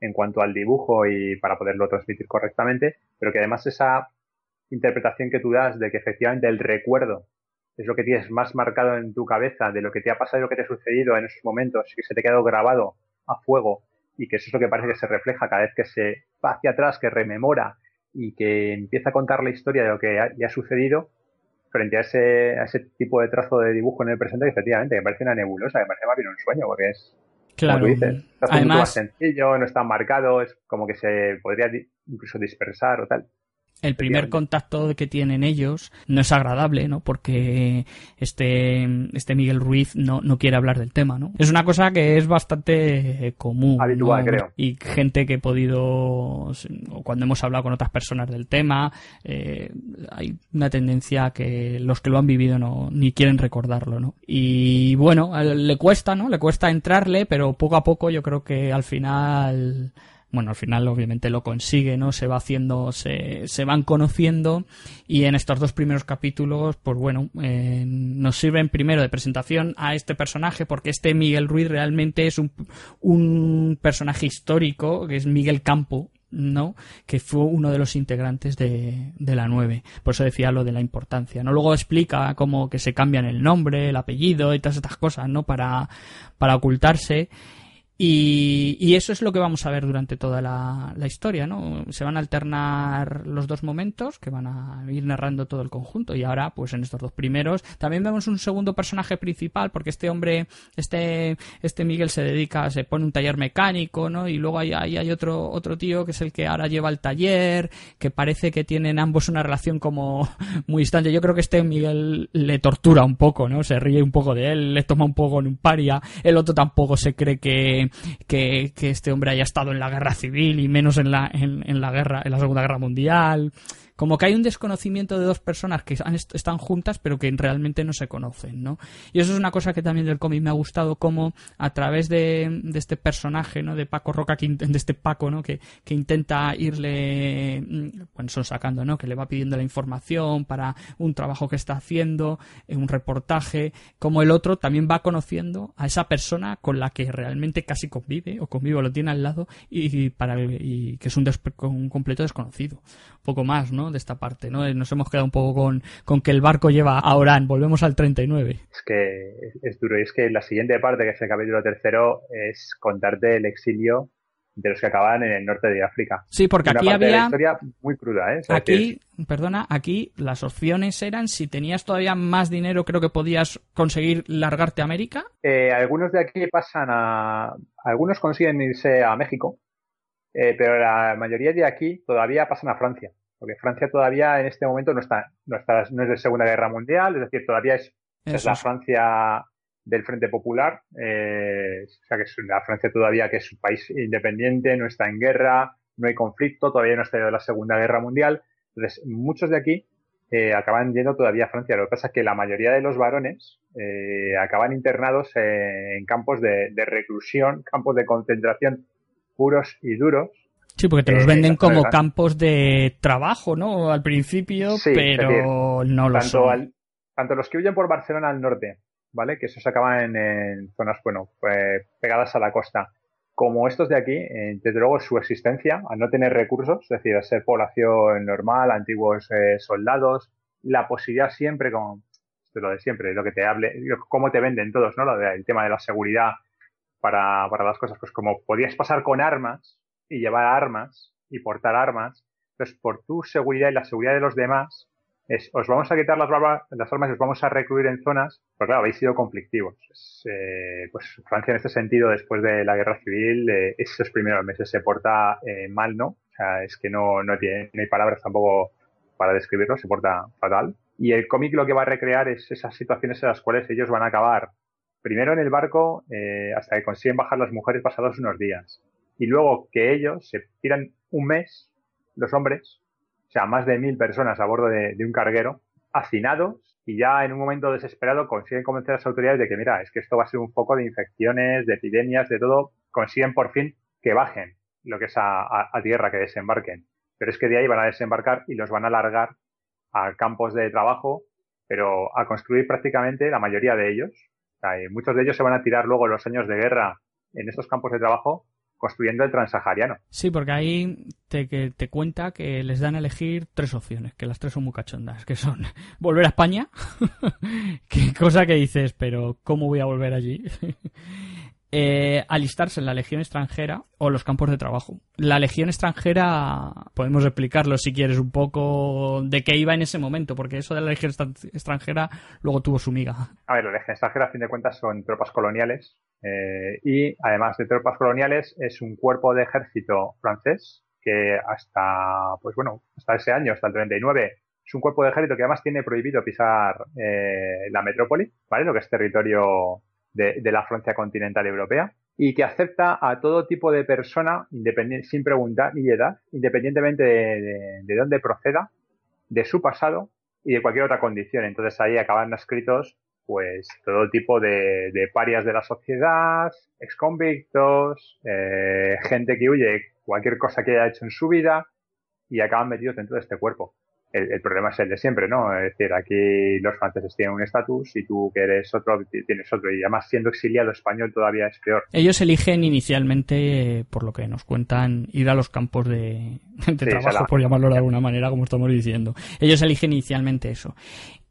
en cuanto al dibujo y para poderlo transmitir correctamente, pero que además esa interpretación que tú das de que efectivamente el recuerdo es lo que tienes más marcado en tu cabeza de lo que te ha pasado y lo que te ha sucedido en esos momentos y que se te ha quedado grabado a fuego y que eso es lo que parece que se refleja cada vez que se va hacia atrás, que rememora y que empieza a contar la historia de lo que ya ha sucedido frente a ese, a ese tipo de trazo de dibujo en el presente que efectivamente me parece una nebulosa, me parece más bien un sueño porque es Claro. Como dices, Además, más sencillo, no está marcado, es como que se podría incluso dispersar o tal el primer contacto que tienen ellos no es agradable, ¿no? Porque este, este Miguel Ruiz no, no quiere hablar del tema, ¿no? Es una cosa que es bastante común. Habitual, creo. Y gente que he podido, o cuando hemos hablado con otras personas del tema, eh, hay una tendencia que los que lo han vivido no, ni quieren recordarlo, ¿no? Y bueno, le cuesta, ¿no? Le cuesta entrarle, pero poco a poco yo creo que al final bueno, al final obviamente lo consigue, ¿no? Se va haciendo, se, se van conociendo y en estos dos primeros capítulos, pues bueno, eh, nos sirven primero de presentación a este personaje porque este Miguel Ruiz realmente es un, un personaje histórico, que es Miguel Campo, ¿no? Que fue uno de los integrantes de, de, la 9. Por eso decía lo de la importancia, ¿no? Luego explica cómo que se cambian el nombre, el apellido y todas estas cosas, ¿no? Para, para ocultarse. Y, eso es lo que vamos a ver durante toda la, historia, ¿no? Se van a alternar los dos momentos que van a ir narrando todo el conjunto. Y ahora, pues en estos dos primeros, también vemos un segundo personaje principal, porque este hombre, este, este Miguel se dedica, se pone un taller mecánico, ¿no? Y luego hay, hay, otro, otro tío que es el que ahora lleva el taller, que parece que tienen ambos una relación como muy distante. Yo creo que este Miguel le tortura un poco, ¿no? Se ríe un poco de él, le toma un poco en un paria. El otro tampoco se cree que que, este hombre haya estado en la guerra civil y menos en la, en la guerra, en la Segunda Guerra Mundial como que hay un desconocimiento de dos personas que están juntas pero que realmente no se conocen, ¿no? Y eso es una cosa que también del cómic me ha gustado, como a través de, este personaje, ¿no? De Paco Roca, de este Paco, ¿no? Que, intenta irle, mm, bueno, son sacando, ¿no? Que le va pidiendo la información para un trabajo que está haciendo, eh, un reportaje, como el otro también va conociendo a esa persona con la que realmente casi convive o convive o lo tiene al lado y, para y que es un, un completo desconocido. Poco más, ¿no? De esta parte, ¿no? Nos hemos quedado un poco con, con que el barco lleva a Orán, volvemos al 39. Es que es duro, y es que la siguiente parte, que es el capítulo tercero, es contarte el exilio de los que acaban en el norte de África. Sí, porque aquí había... historia muy cruda, ¿eh? aquí, perdona, aquí las opciones eran si tenías todavía más dinero, creo que podías conseguir largarte a América. Eh, algunos de aquí pasan a... Algunos consiguen irse a México, eh, pero la mayoría de aquí todavía pasan a Francia porque Francia todavía en este momento no está, no está, no es de Segunda Guerra Mundial, es decir, todavía es, es la Francia del Frente Popular, eh, o sea que es la Francia todavía que es un país independiente, no está en guerra, no hay conflicto, todavía no está de la Segunda Guerra Mundial. Entonces, muchos de aquí eh, acaban yendo todavía a Francia. Lo que pasa es que la mayoría de los varones eh, acaban internados en campos de, reclusión, campos de concentración puros y duros. Sí, porque te los venden como campos de trabajo, ¿no? Al principio, pero no lo son. tanto los que huyen por Barcelona al norte, ¿vale? Que esos acaban en, zonas, bueno, pues, pegadas a la costa como estos de aquí, eh, desde luego su existencia, al no tener recursos, es decir, a ser población normal, antiguos eh, soldados, la posibilidad siempre, como esto es lo de siempre, lo que te hable, cómo te venden todos, ¿no? Lo del tema de la seguridad para, para las cosas, pues como podías pasar con armas y llevar armas y portar armas, pues por tu seguridad y la seguridad de los demás, os vamos a quitar las, las armas y os vamos a recluir en zonas, pero claro, habéis sido conflictivos. Eh, pues Francia en este sentido, después de la guerra civil, eh, esos primeros meses se porta eh, mal, ¿no? O sea, es que no, no, tiene, no hay palabras tampoco para describirlo, se porta fatal. Y el cómic lo que va a recrear es esas situaciones en las cuales ellos van a acabar primero en el barco hasta que consiguen bajar las mujeres pasados unos días. Y luego que ellos se tiran un mes, los hombres, o sea, más de mil personas a bordo de, un carguero, hacinados, y ya en un momento desesperado consiguen convencer a las autoridades de que, mira, es que esto va a ser un foco de infecciones, de epidemias, de todo, consiguen por fin que bajen lo que es a, tierra, que desembarquen. Pero es que de ahí van a desembarcar y los van a largar a campos de trabajo, pero a construir prácticamente la mayoría de ellos. muchos de ellos se van a tirar luego los años de guerra en estos campos de trabajo construyendo el transahariano. Sí, porque ahí te, que, te cuenta que les dan a elegir tres opciones, que las tres son muy cachondas, que son volver a España, qué cosa que dices, pero ¿cómo voy a volver allí? Eh, alistarse en la Legión extranjera o los campos de trabajo. La Legión extranjera, podemos explicarlo si quieres un poco de qué iba en ese momento, porque eso de la Legión extranjera luego tuvo su miga. A ver, la Legión extranjera a fin de cuentas son tropas coloniales eh, y además de tropas coloniales es un cuerpo de ejército francés que hasta, pues bueno, hasta ese año, hasta el 39, es un cuerpo de ejército que además tiene prohibido pisar eh, la metrópoli, ¿vale? Lo que es territorio de, la Francia continental europea y que acepta a todo tipo de persona sin preguntar ni edad, independientemente de, dónde proceda, de su pasado y de cualquier otra condición. Entonces ahí acaban escritos pues todo tipo de, parias de la sociedad, exconvictos, eh, gente que huye cualquier cosa que haya hecho en su vida y acaban metidos dentro de este cuerpo el, problema es el de siempre, ¿no? Es decir, aquí los franceses tienen un estatus y tú que eres otro tienes otro. Y además siendo exiliado español todavía es peor. Ellos eligen inicialmente, por lo que nos cuentan, ir a los campos de, trabajo, por llamarlo de alguna manera, como estamos diciendo. Ellos eligen inicialmente eso.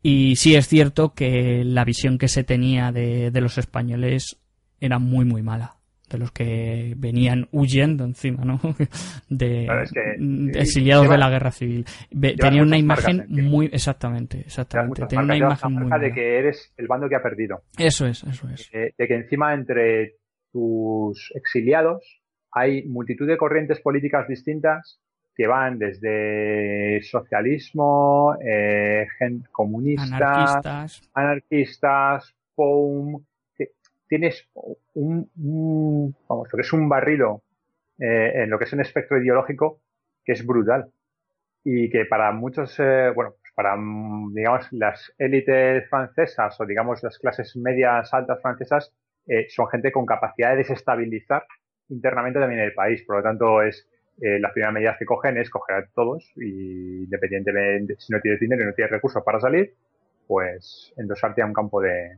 Y sí es cierto que la visión que se tenía de, de los españoles era muy, muy mala de los que venían huyendo encima, ¿no? De, exiliados de la guerra civil. tenía una imagen muy exactamente, exactamente. Tenía una imagen muy de que eres el bando que ha perdido. Eso es, eso es. de que encima entre tus exiliados hay multitud de corrientes políticas distintas que van desde socialismo, eh, comunistas, anarquistas, anarquistas POUM, tienes un, vamos, lo que un barrido eh, en lo que es un espectro ideológico que es brutal y que para muchos, eh, bueno, pues para, digamos, las élites francesas o, digamos, las clases medias altas francesas eh, son gente con capacidad de desestabilizar internamente también el país. Por lo tanto, es las primeras medidas que cogen es coger a todos y independientemente si no tienes dinero y no tienes recursos para salir, pues endosarte a un campo de,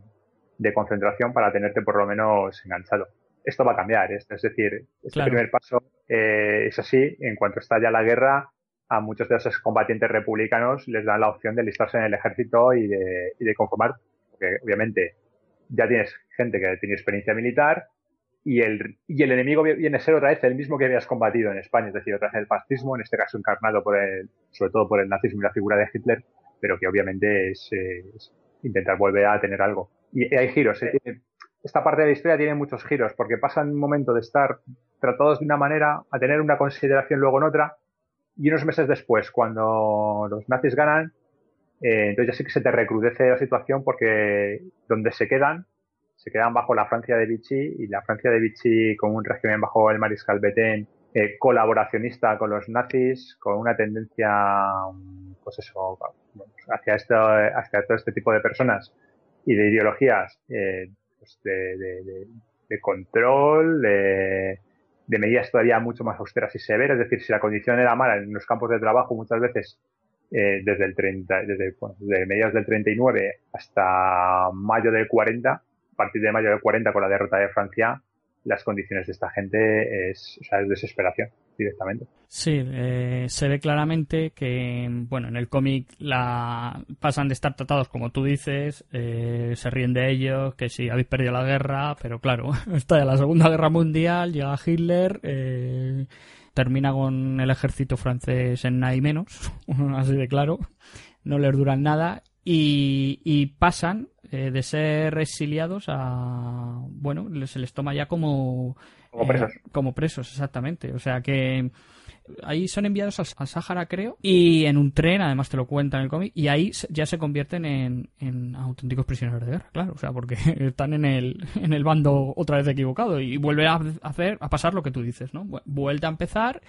de concentración para tenerte por lo menos enganchado. Esto va a cambiar, es decir, este primer paso eh, es así, en cuanto estalla la guerra, a muchos de esos combatientes republicanos les dan la opción de alistarse en el ejército y de, y de conformar, porque obviamente ya tienes gente que tiene experiencia militar y el, y el enemigo viene a ser otra vez el mismo que habías combatido en España, es decir, otra vez el fascismo, en este caso encarnado por el, sobre todo por el nazismo y la figura de Hitler, pero que obviamente es intentar volver a tener algo. Y hay giros. Esta parte de la historia tiene muchos giros, porque pasan un momento de estar tratados de una manera a tener una consideración luego en otra, y unos meses después, cuando los nazis ganan, eh, entonces ya sí que se te recrudece la situación porque donde se quedan, se quedan bajo la Francia de Vichy, y la Francia de Vichy con un régimen bajo el mariscal Betén, eh, colaboracionista con los nazis, con una tendencia pues eso, hacia, esto, hacia todo este tipo de personas y de ideologías eh, pues de, de, control, de, de medidas todavía mucho más austeras y severas. Es decir, si la condición era mala en los campos de trabajo, muchas veces eh, desde el 30, desde, bueno, desde mediados del 39 hasta mayo del 40, a partir de mayo del 40 con la derrota de Francia, las condiciones de esta gente es, o sea, es desesperación directamente. Sí, eh, se ve claramente que, bueno, en el cómic la pasan de estar tratados como tú dices, eh, se ríen de ellos, que sí, habéis perdido la guerra, pero claro, está en la Segunda Guerra Mundial, llega Hitler, eh, termina con el ejército francés en nada y menos, así de claro, no les duran nada y, y pasan eh, de ser exiliados a bueno se les toma ya como como presos. eh, como presos exactamente. O sea que ahí son enviados al, Sáhara creo y en un tren además te lo cuentan en el cómic y ahí ya se convierten en, en, auténticos prisioneros de guerra claro o sea porque están en el en el bando otra vez equivocado y vuelve a hacer a pasar lo que tú dices no vuelta a empezar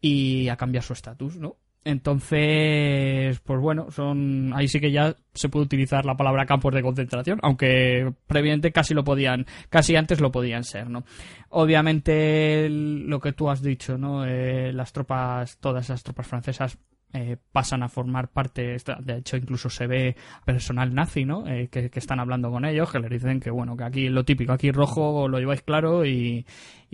y a cambiar su estatus no entonces, pues bueno, son ahí sí que ya se puede utilizar la palabra campos de concentración, aunque previamente casi lo podían, casi antes lo podían ser, ¿no? Obviamente lo que tú has dicho, ¿no? Eh, las tropas, todas esas tropas francesas eh, pasan a formar parte, de hecho incluso se ve personal nazi, ¿no? Eh, que, están hablando con ellos, que les dicen que bueno, que aquí lo típico, aquí rojo lo lleváis claro y,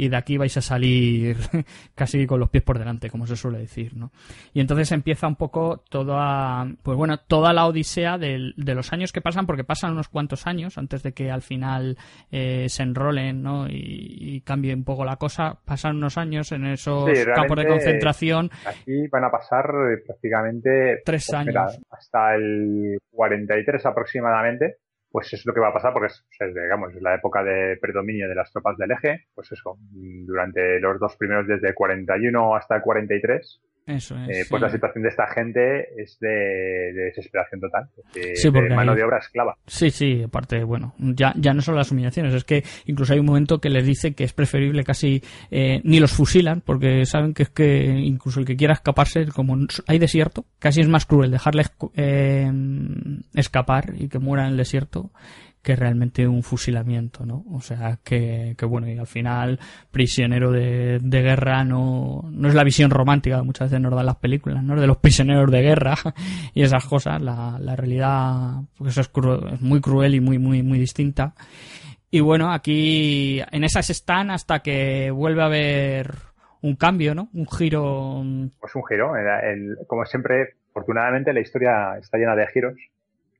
y de aquí vais a salir casi con los pies por delante, como se suele decir, ¿no? Y entonces empieza un poco toda, pues bueno, toda la odisea de, los años que pasan, porque pasan unos cuantos años antes de que al final eh, se enrolen, ¿no? Y, cambie un poco la cosa, pasan unos años en esos campos de concentración. Aquí van a pasar prácticamente tres pues años. hasta el 43 aproximadamente, pues es lo que va a pasar porque es, digamos, es la época de predominio de las tropas del eje, pues eso, durante los dos primeros desde el 41 hasta el 43, eso es, eh, pues la situación de esta gente es de, desesperación total, de, mano de obra esclava. Sí, sí, aparte, bueno, ya, ya no son las humillaciones, es que incluso hay un momento que les dice que es preferible casi eh, ni los fusilan, porque saben que es que incluso el que quiera escaparse, como hay desierto, casi es más cruel dejarles eh, escapar y que muera en el desierto que realmente un fusilamiento, ¿no? O sea, que, bueno, y al final, prisionero de, guerra no, no es la visión romántica muchas veces nos dan las películas, ¿no? De los prisioneros de guerra y esas cosas, la, la realidad, pues es, muy cruel y muy, muy, muy distinta. Y bueno, aquí en esas están hasta que vuelve a haber un cambio, ¿no? Un giro. Pues un giro. El, como siempre, afortunadamente la historia está llena de giros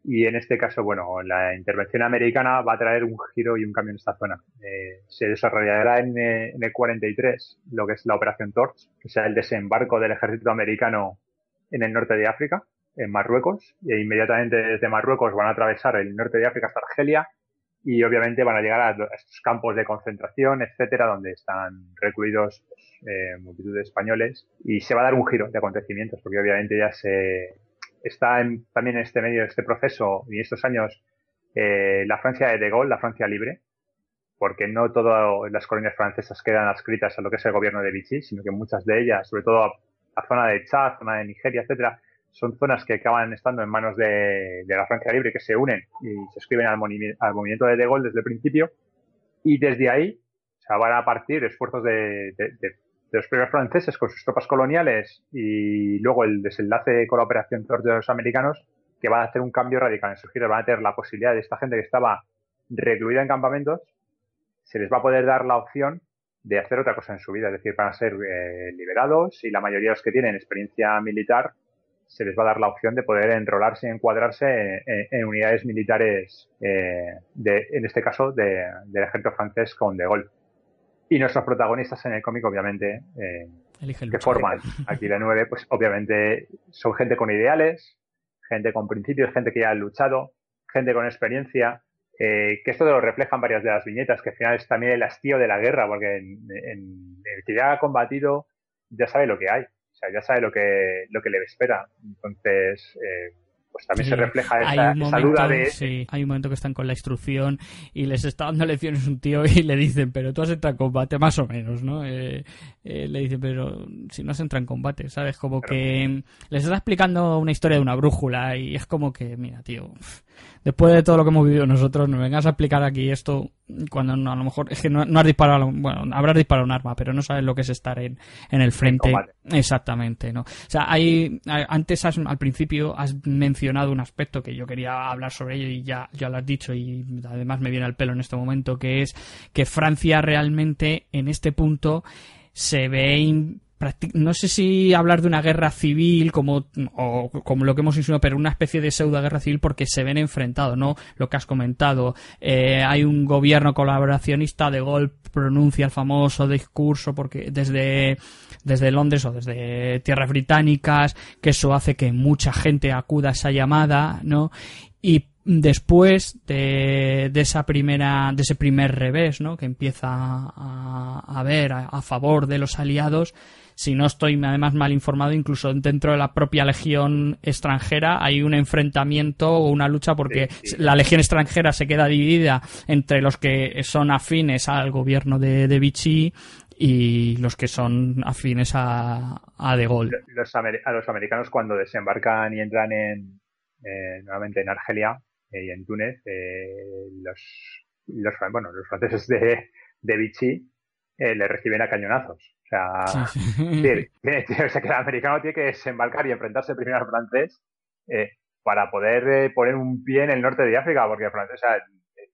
y en este caso, bueno, la intervención americana va a traer un giro y un cambio en esta zona. Eh, se desarrollará en, eh, en, el 43 lo que es la Operación Torch, que sea el desembarco del ejército americano en el norte de África, en Marruecos, e inmediatamente desde Marruecos van a atravesar el norte de África hasta Argelia y obviamente van a llegar a estos campos de concentración, etcétera, donde están recluidos pues, eh, multitud de españoles y se va a dar un giro de acontecimientos porque obviamente ya se está en, también en este medio de este proceso y estos años eh, la Francia de De Gaulle, la Francia libre, porque no todas las colonias francesas quedan adscritas a lo que es el gobierno de Vichy, sino que muchas de ellas, sobre todo la zona de Chad, zona de Nigeria, etcétera, son zonas que acaban estando en manos de, la Francia libre, que se unen y se escriben al, movimiento de De Gaulle desde el principio, y desde ahí se van a partir esfuerzos de de los primeros franceses con sus tropas coloniales y luego el desenlace con la operación de los americanos, que va a hacer un cambio radical en su giro. Van a tener la posibilidad de esta gente que estaba recluida en campamentos, se les va a poder dar la opción de hacer otra cosa en su vida, es decir, van a ser eh, liberados y la mayoría de los que tienen experiencia militar se les va a dar la opción de poder enrolarse y encuadrarse en, unidades militares, eh, de, en este caso del ejército francés con De Gaulle. Y nuestros protagonistas en el cómic, obviamente, eh, que forman aquí de nueve, pues obviamente son gente con ideales, gente con principios, gente que ya ha luchado, gente con experiencia, eh, que esto lo reflejan varias de las viñetas, que al final es también el hastío de la guerra, porque en, el que ya ha combatido ya sabe lo que hay, o sea, ya sabe lo que, lo que le espera. Entonces, eh, pues también se refleja esa, duda de... Sí, hay un momento que están con la instrucción y les está dando lecciones un tío y le dicen, pero tú has entrado en combate, más o menos, ¿no? Eh, eh, le dicen, pero si no has entrado en combate, ¿sabes? Como que les está explicando una historia de una brújula y es como que, mira, tío, después de todo lo que hemos vivido nosotros, nos vengas a explicar aquí esto cuando a lo mejor es que no, has disparado, bueno, habrás disparado un arma, pero no sabes lo que es estar en, en el frente. Exactamente, ¿no? O sea, hay, antes al principio has mencionado un aspecto que yo quería hablar sobre ello y ya, ya lo has dicho y además me viene al pelo en este momento, que es que Francia realmente en este punto se ve no sé si hablar de una guerra civil como, o, como lo que hemos insinuado, pero una especie de pseudo guerra civil porque se ven enfrentados, ¿no? Lo que has comentado. Eh, hay un gobierno colaboracionista, de Gaulle pronuncia el famoso discurso porque desde, desde Londres o desde tierras británicas, que eso hace que mucha gente acuda a esa llamada, ¿no? Y después de, de, esa primera de ese primer revés ¿no? que empieza a, a ver a, favor de los aliados si no estoy además mal informado, incluso dentro de la propia legión extranjera hay un enfrentamiento o una lucha porque la legión extranjera se queda dividida entre los que son afines al gobierno de, de Vichy y los que son afines a, a De Gaulle. Los, a los americanos cuando desembarcan y entran en, eh, nuevamente en Argelia eh, y en Túnez, eh, los, los, bueno, los franceses de, de Vichy le reciben a cañonazos. O sea, que el americano tiene que desembarcar y enfrentarse primero al francés eh, para poder eh, poner un pie en el norte de África, porque el francés,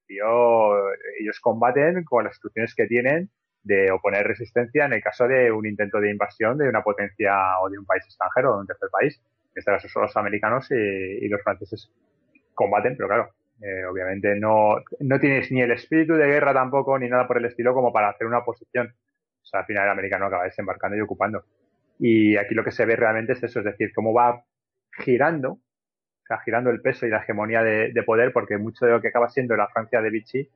ellos combaten con las instrucciones que tienen de oponer resistencia en el caso de un intento de invasión de una potencia o de un país extranjero o de un tercer país. En este caso son los americanos y, los franceses combaten, pero claro, eh, obviamente no, no tienes ni el espíritu de guerra tampoco ni nada por el estilo como para hacer una oposición o sea, al final el americano acaba desembarcando y ocupando. Y aquí lo que se ve realmente es eso, es decir, cómo va girando, o sea, girando el peso y la hegemonía de, poder, porque mucho de lo que acaba siendo la Francia de Vichy,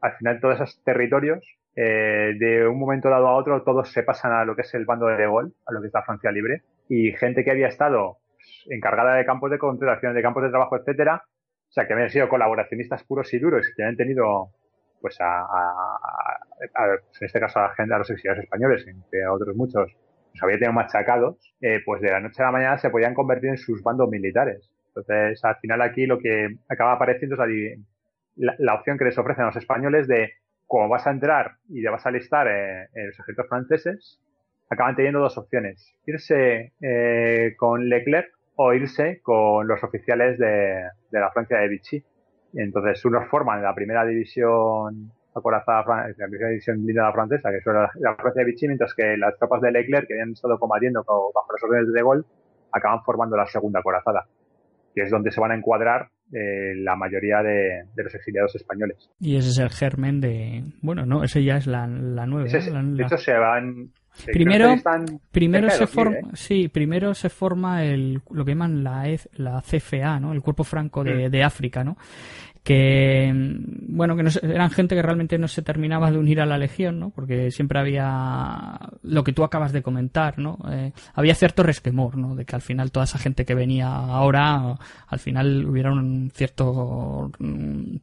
al final todos esos territorios, eh, de un momento dado a otro, todos se pasan a lo que es el bando de De a lo que es la Francia libre, y gente que había estado pues, encargada de campos de concentración, de campos de trabajo, etcétera, o sea, que habían sido colaboracionistas puros y duros, que habían tenido pues a, en este caso a, a los exiliados españoles, entre otros muchos, los había tenido machacados, eh, pues de la noche a la mañana se podían convertir en sus bandos militares. Entonces, al final aquí lo que acaba apareciendo es la, la, opción que les ofrecen a los españoles de, como vas a entrar y te vas a alistar eh, en los ejércitos franceses, acaban teniendo dos opciones. Irse eh, con Leclerc o irse con los oficiales de, de la Francia de Vichy. Entonces, unos forman la primera división acorazada, la primera división blindada francesa, que es la, Francia de Vichy, mientras que las tropas de Leclerc, que habían estado combatiendo bajo las órdenes de De Gaulle, acaban formando la segunda acorazada, que es donde se van a encuadrar eh, la mayoría de, los exiliados españoles. Y ese es el germen de. Bueno, no, ese ya es la, la nueva. De hecho, se van. Primero, primero se forma, ¿eh? sí, primero se forma el, lo que llaman la, e, la CFA, ¿no? El Cuerpo Franco de, mm. de África, ¿no? que bueno que no eran gente que realmente no se terminaba de unir a la legión no porque siempre había lo que tú acabas de comentar no eh, había cierto resquemor no de que al final toda esa gente que venía ahora al final hubiera un cierto mm,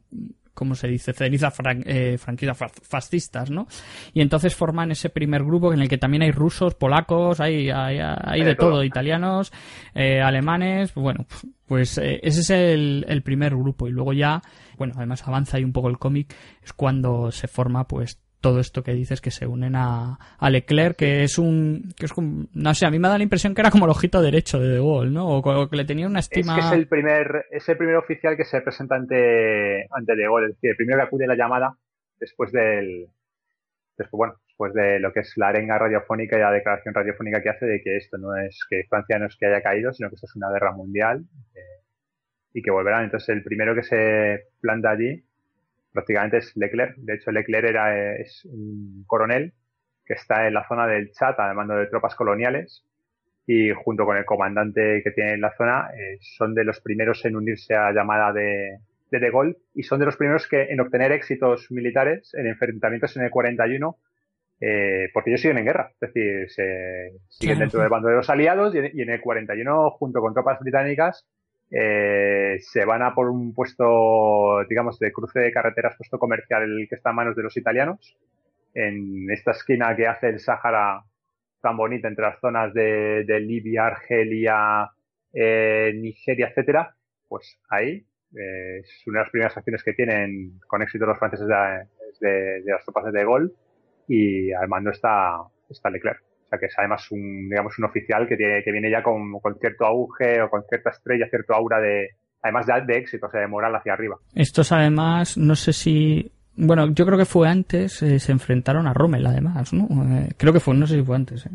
¿cómo se dice? Ceniza eh, fascistas, ¿no? Y entonces forman ese primer grupo en el que también hay rusos, polacos, hay, hay, de todo, italianos, eh, alemanes, bueno, pues eh, ese es el, el, primer grupo y luego ya, bueno, además avanza ahí un poco el cómic, es cuando se forma pues todo esto que dices que se unen a, a Leclerc, que es un, que es no sé, a mí me da la impresión que era como el ojito derecho de De Gaulle, ¿no? O, que le tenía una estima. Es que es el primer, es el primer oficial que se presenta ante, ante De Gaulle, es decir, el primero que acude a la llamada después del, después, bueno, después de lo que es la arenga radiofónica y la declaración radiofónica que hace de que esto no es que Francia no es que haya caído, sino que esto es una guerra mundial eh, y que volverán. Entonces, el primero que se planta allí prácticamente es Leclerc. De hecho, Leclerc era, es un coronel que está en la zona del Chat al mando de tropas coloniales y junto con el comandante que tiene en la zona eh, son de los primeros en unirse a la llamada de, de De Gaulle y son de los primeros que en obtener éxitos militares en enfrentamientos en el 41 eh, porque ellos siguen en guerra, es decir, se siguen dentro del bando de los aliados y en, y en el 41 junto con tropas británicas eh, se van a por un puesto, digamos, de cruce de carreteras, puesto comercial que está a manos de los italianos, en esta esquina que hace el Sáhara tan bonita entre las zonas de, Libia, Argelia, eh, Nigeria, etcétera, pues ahí eh, es una de las primeras acciones que tienen con éxito los franceses de, las tropas de Gaulle y al mando está, está Leclerc. Sea que es además un, digamos, un oficial que, tiene, que viene ya con, cierto auge o con cierta estrella, cierto aura de, además de, de éxito, o sea, de moral hacia arriba. Estos además, no sé si bueno, yo creo que fue antes, eh, se enfrentaron a Rommel además, ¿no? Eh, creo que fue, no sé si fue antes, ¿eh?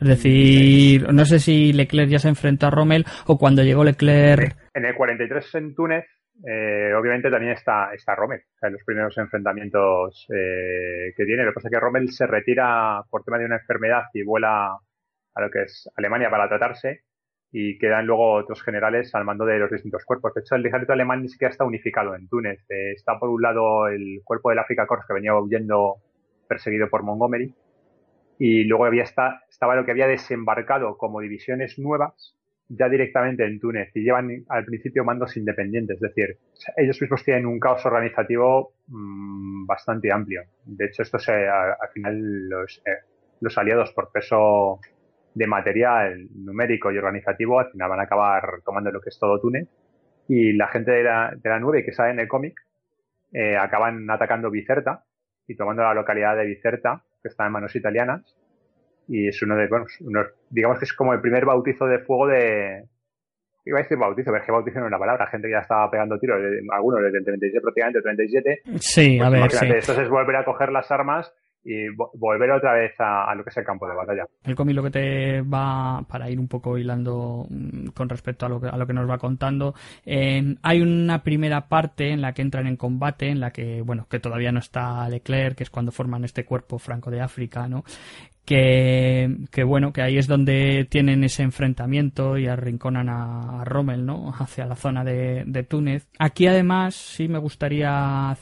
Es decir, no sé si Leclerc ya se enfrentó a Rommel o cuando llegó Leclerc... En el 43 en Túnez, eh, obviamente también está, está Rommel, en los primeros enfrentamientos eh, que tiene. Lo que pasa es que Rommel se retira por tema de una enfermedad y vuela a lo que es Alemania para tratarse y quedan luego otros generales al mando de los distintos cuerpos. De hecho, el ejército alemán ni siquiera está unificado en Túnez. Eh, está por un lado el cuerpo del Africa Corps que venía huyendo perseguido por Montgomery y luego había está, estaba lo que había desembarcado como divisiones nuevas ya directamente en Túnez y llevan al principio mandos independientes, es decir, ellos mismos tienen un caos organizativo mmm, bastante amplio. De hecho, esto se, al final los, eh, los aliados por peso de material numérico y organizativo, al final van a acabar tomando lo que es todo Túnez. Y la gente de la, de la nube que sale en el cómic eh, acaban atacando Bicerta y tomando la localidad de Bicerta, que está en manos italianas. Y es uno de, bueno, digamos que es como el primer bautizo de fuego de, iba a decir bautizo, pero es que bautizo no es una palabra, gente que ya estaba pegando tiros, algunos desde el 37 prácticamente, el 37. Sí, a pues ver, Esto es volver a coger las armas y volver otra vez a, lo que es el campo de batalla. El cómic lo que te va, para ir un poco hilando mm, con respecto a lo que, a lo que nos va contando, eh, hay una primera parte en la que entran en combate, en la que, bueno, que todavía no está Leclerc, que es cuando forman este cuerpo franco de África, ¿no? Que, bueno, que ahí es donde tienen ese enfrentamiento y arrinconan a, Rommel, ¿no? Hacia la zona de, de, Túnez. Aquí además sí me gustaría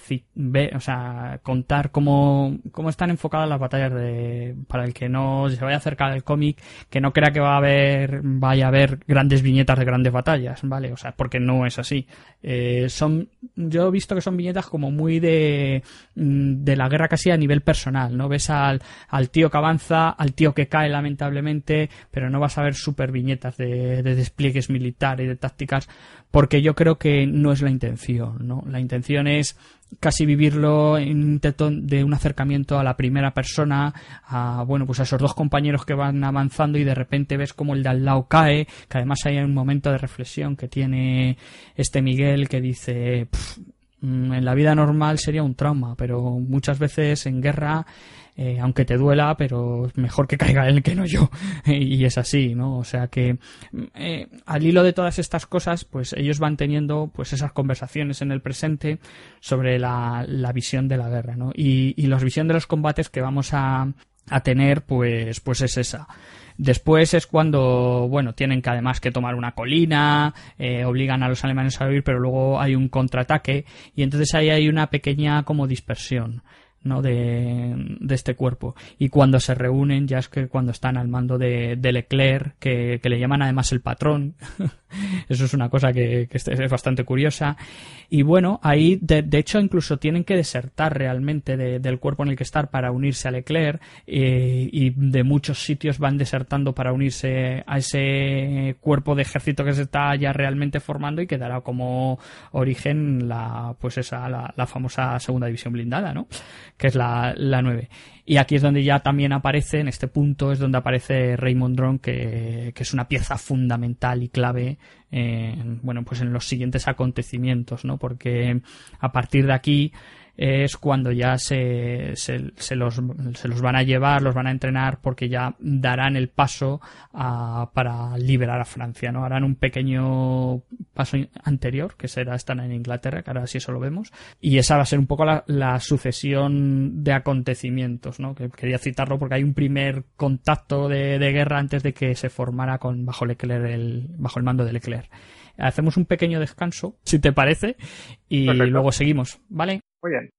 o sea, contar cómo, cómo están enfocadas las batallas de, para el que no se vaya a acercar al cómic, que no crea que va a haber, vaya a haber grandes viñetas de grandes batallas, ¿vale? O sea, porque no es así. Eh, son, yo he visto que son viñetas como muy de, de la guerra casi a nivel personal, ¿no? Ves al, al tío que avanza al tío que cae lamentablemente, pero no vas a ver super viñetas de, despliegues militares de tácticas, porque yo creo que no es la intención, ¿no? La intención es casi vivirlo en intento de un acercamiento a la primera persona, a bueno, pues a esos dos compañeros que van avanzando y de repente ves como el de al lado cae, que además hay un momento de reflexión que tiene este Miguel que dice mm, en la vida normal sería un trauma, pero muchas veces en guerra eh, aunque te duela, pero mejor que caiga él que no yo. y es así, ¿no? O sea que eh, al hilo de todas estas cosas, pues ellos van teniendo pues esas conversaciones en el presente sobre la, visión de la guerra, ¿no? Y, y la visión de los combates que vamos a, a tener, pues, pues es esa. Después es cuando, bueno, tienen que además que tomar una colina, eh, obligan a los alemanes a huir, pero luego hay un contraataque y entonces ahí hay una pequeña como dispersión. ¿No? De, este cuerpo. Y cuando se reúnen, ya es que cuando están al mando de, de Leclerc, que, que, le llaman además el patrón, eso es una cosa que, que, es bastante curiosa. Y bueno, ahí, de, de hecho, incluso tienen que desertar realmente del cuerpo en el que estar para unirse a Leclerc, eh, y de muchos sitios van desertando para unirse a ese cuerpo de ejército que se está ya realmente formando y que dará como origen la, pues esa, la famosa segunda división blindada, ¿no? Que es la, la 9. Y aquí es donde ya también aparece, en este punto es donde aparece Raymond Drone, que, que es una pieza fundamental y clave en, bueno, pues en los siguientes acontecimientos, ¿no? Porque a partir de aquí es cuando ya se, se, los, se, los, van a llevar, los van a entrenar porque ya darán el paso para liberar a Francia, ¿no? Harán un pequeño paso anterior, que será estar en Inglaterra, que ahora sí eso lo vemos, y esa va a ser un poco la, sucesión de acontecimientos, ¿no? Que quería citarlo porque hay un primer contacto de, guerra antes de que se formara con bajo Leclerc el, bajo el mando de Leclerc. Hacemos un pequeño descanso, si te parece, y luego seguimos, ¿vale? Muy bien.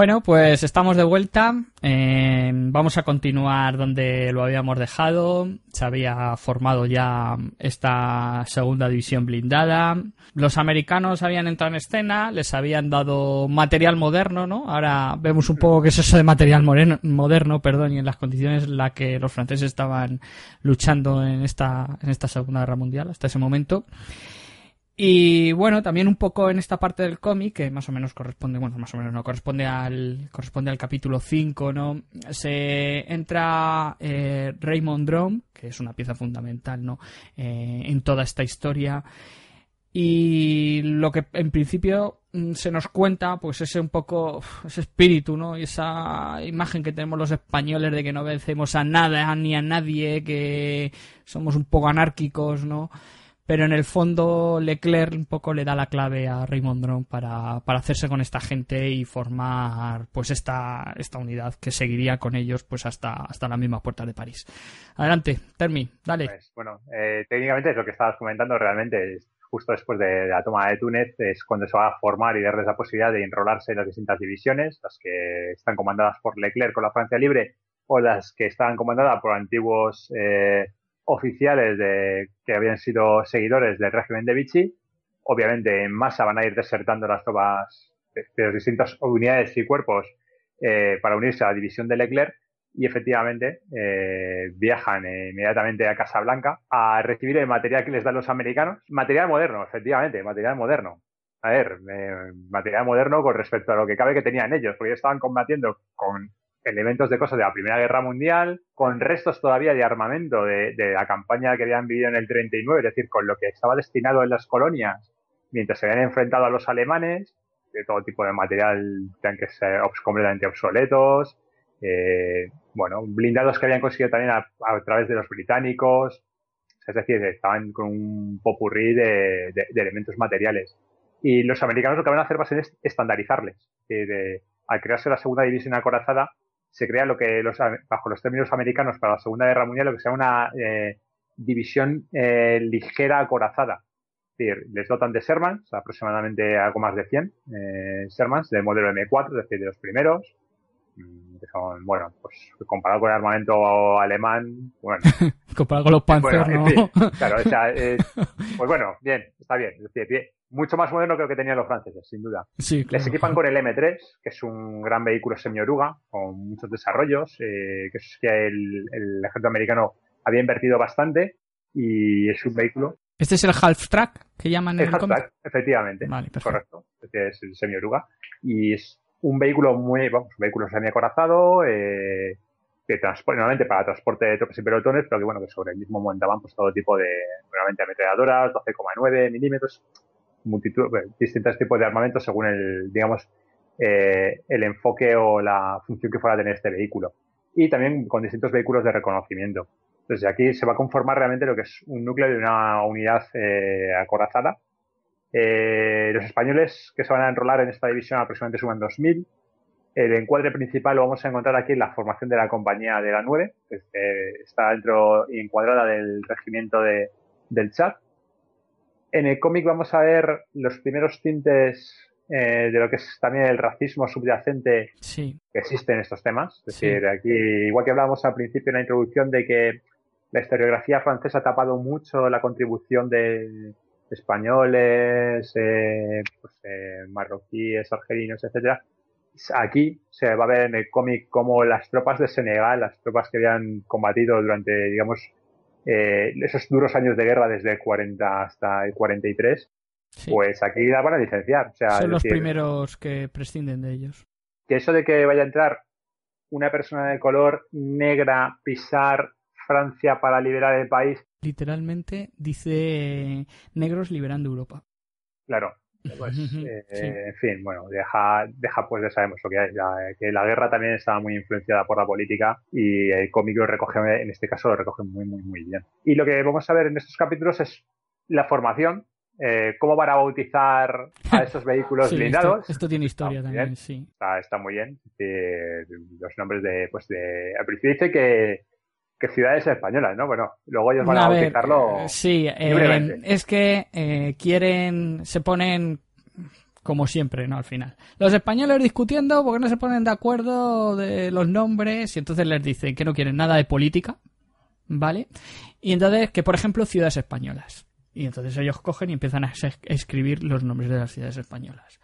Bueno, pues estamos de vuelta. Eh, vamos a continuar donde lo habíamos dejado. Se había formado ya esta segunda división blindada. Los americanos habían entrado en escena, les habían dado material moderno, ¿no? Ahora vemos un poco qué es eso de material moderno, perdón, y en las condiciones en las que los franceses estaban luchando en esta, en esta Segunda Guerra Mundial hasta ese momento. Y bueno, también un poco en esta parte del cómic, que más o menos corresponde, bueno, más o menos no, corresponde al, corresponde al capítulo 5, ¿no? Se entra eh, Raymond Drum, que es una pieza fundamental, ¿no? Eh, en toda esta historia. Y lo que en principio mm, se nos cuenta, pues ese un poco, ese espíritu, ¿no? Y esa imagen que tenemos los españoles de que no vencemos a nada ni a nadie, que somos un poco anárquicos, ¿no? Pero en el fondo Leclerc un poco le da la clave a Raymond para, para, hacerse con esta gente y formar pues esta, esta unidad que seguiría con ellos pues hasta, hasta las mismas puertas de París. Adelante, Termi, dale. Pues, bueno, eh, técnicamente es lo que estabas comentando realmente, justo después de, la toma de Túnez es cuando se va a formar y darles la posibilidad de enrolarse en las distintas divisiones, las que están comandadas por Leclerc con la Francia Libre o las que están comandadas por antiguos eh, oficiales de, que habían sido seguidores del régimen de Vichy. Obviamente en masa van a ir desertando las tropas de, las distintas unidades y cuerpos eh, para unirse a la división de Leclerc y efectivamente eh, viajan inmediatamente a Casablanca a recibir el material que les dan los americanos. Material moderno, efectivamente, material moderno. A ver, eh, material moderno con respecto a lo que cabe que tenían ellos, porque estaban combatiendo con elementos de cosas de la Primera Guerra Mundial, con restos todavía de armamento de, la campaña que habían vivido en el 39, es decir, con lo que estaba destinado en las colonias mientras se habían enfrentado a los alemanes, de todo tipo de material, tanques completamente obsoletos, eh, bueno, blindados que habían conseguido también a, través de los británicos, es decir, estaban con un popurrí de, elementos materiales. Y los americanos lo que van a hacer va a ser estandarizarles. de, al crearse la segunda división acorazada, se crea lo que los, bajo los términos americanos para la Segunda Guerra Mundial lo que se llama una eh, división eh, ligera acorazada. Es decir, les dotan de Shermans, aproximadamente algo más de 100 eh, Shermans del modelo M4, es decir, de los primeros, mm, que son, bueno, pues comparado con el armamento alemán, bueno. comparado con los Panzer, ¿no? claro, o sea, pues bueno, bien, está bien. Es decir, bien, mucho más moderno que lo que tenían los franceses, sin duda. Les equipan con el M3, que es un gran vehículo semi-oruga, con muchos desarrollos, eh, que es que el, ejército americano había invertido bastante y es un vehículo. ¿Este es el half track que llaman el, el half track? Efectivamente. correcto. Este es el semi-oruga. Y es un vehículo muy, vamos, un vehículo semi-acorazado, eh, que transporte, normalmente para transporte de tropas y pelotones, pero que bueno, que sobre el mismo montaban pues todo tipo de, normalmente ametralladoras, 12,9 milímetros, multitud, distintos tipos de armamentos según el, digamos, eh, el enfoque o la función que fuera a tener este vehículo. Y también con distintos vehículos de reconocimiento. Entonces aquí se va a conformar realmente lo que es un núcleo de una unidad eh, acorazada. Eh, los españoles que se van a enrolar en esta división aproximadamente suman 2.000. El encuadre principal lo vamos a encontrar aquí en la formación de la compañía de la 9, que está dentro y encuadrada del regimiento de, del Chad en el cómic vamos a ver los primeros tintes eh, de lo que es también el racismo subyacente que existe en estos temas. Es decir, aquí, igual que hablábamos al principio en la introducción de que la historiografía francesa ha tapado mucho la contribución de españoles, eh, pues, eh, marroquíes, argelinos, etcétera. Aquí se va a ver en el cómic como las tropas de Senegal, las tropas que habían combatido durante, digamos, eh, esos duros años de guerra desde el 40 hasta el 43, pues aquí la van a licenciar. O sea, Son los primeros que prescinden de ellos. Que eso de que vaya a entrar una persona de color negra pisar Francia para liberar el país. Literalmente dice negros liberando Europa. Claro. Pues, eh, En fin, bueno, deja, deja pues ya sabemos lo que hay, que la guerra también estaba muy influenciada por la política y el cómic lo recoge, en este caso lo recoge muy, muy, muy bien. Y lo que vamos a ver en estos capítulos es la formación eh, cómo van a bautizar a esos vehículos blindados. Esto, tiene historia también, sí. Está, muy bien. los nombres de, pues de, al principio dice que, que ciudades españolas, ¿no? Bueno, luego ellos van a, bautizarlo. Eh, sí, eh, es que quieren, se ponen como siempre, ¿no? Al final. Los españoles discutiendo porque no se ponen de acuerdo de los nombres y entonces les dicen que no quieren nada de política, ¿vale? Y entonces que, por ejemplo, ciudades españolas. Y entonces ellos cogen y empiezan a escribir los nombres de las ciudades españolas.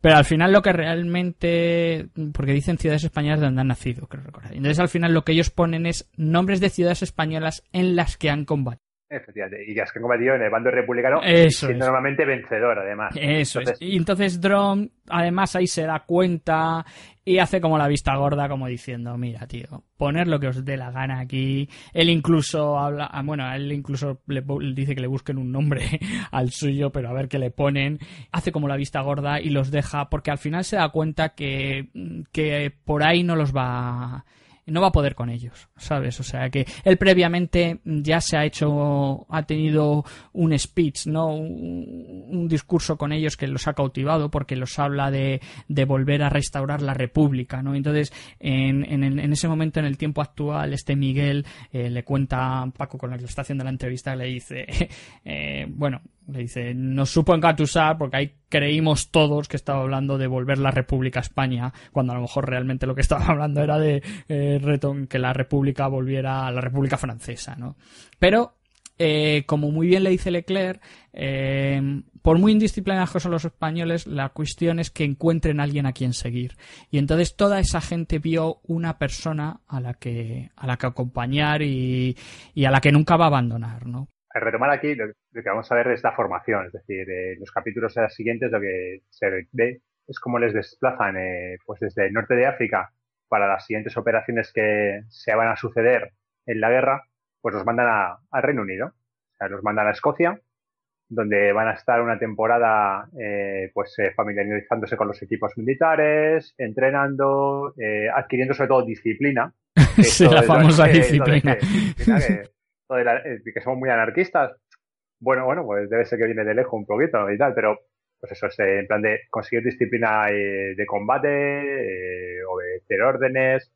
Pero al final lo que realmente, porque dicen ciudades españolas donde han nacido, creo recordar. Entonces al final lo que ellos ponen es nombres de ciudades españolas en las que han combatido. Efectivamente, y las que han combatido en el bando republicano, siendo normalmente vencedor, además. Eso es. Y entonces Drom, además, ahí se da cuenta y hace como la vista gorda, como diciendo, mira, tío, poner lo que os dé la gana aquí. Él incluso habla, ah, bueno, él incluso le dice que le busquen un nombre al suyo, pero a ver qué le ponen. Hace como la vista gorda y los deja, porque al final se da cuenta que, que por ahí no los va no va a poder con ellos, ¿sabes? O sea que él previamente ya se ha hecho, ha tenido un speech, ¿no? Un, discurso con ellos que los ha cautivado porque los habla de, de volver a restaurar la república, ¿no? Entonces, en, en, ese momento, en el tiempo actual, este Miguel eh, le cuenta a Paco con el que está haciendo la entrevista, le dice, eh, bueno, le dice, nos supo engatusar porque ahí creímos todos que estaba hablando de volver la República a España, cuando a lo mejor realmente lo que estaba hablando era de eh, que la República volviera a la República Francesa, ¿no? Pero, eh, como muy bien le dice Leclerc, eh, por muy indisciplinados que son los españoles, la cuestión es que encuentren a alguien a quien seguir. Y entonces toda esa gente vio una persona a la que, a la que acompañar y, y a la que nunca va a abandonar, ¿no? Retomar aquí, lo, que vamos a ver es la formación, es decir, eh, los capítulos siguientes lo que se ve es cómo les desplazan eh, pues desde el norte de África para las siguientes operaciones que se van a suceder en la guerra, pues los mandan a, al Reino Unido, o sea, los mandan a Escocia, donde van a estar una temporada eh, pues familiarizándose con los equipos militares, entrenando, adquiriendo sobre todo disciplina. sí, la famosa disciplina. Eh, que somos muy anarquistas. Bueno, bueno, pues debe ser que viene de lejos un poquito y tal, pero pues eso es en plan de conseguir disciplina eh, de combate, eh, obedecer órdenes,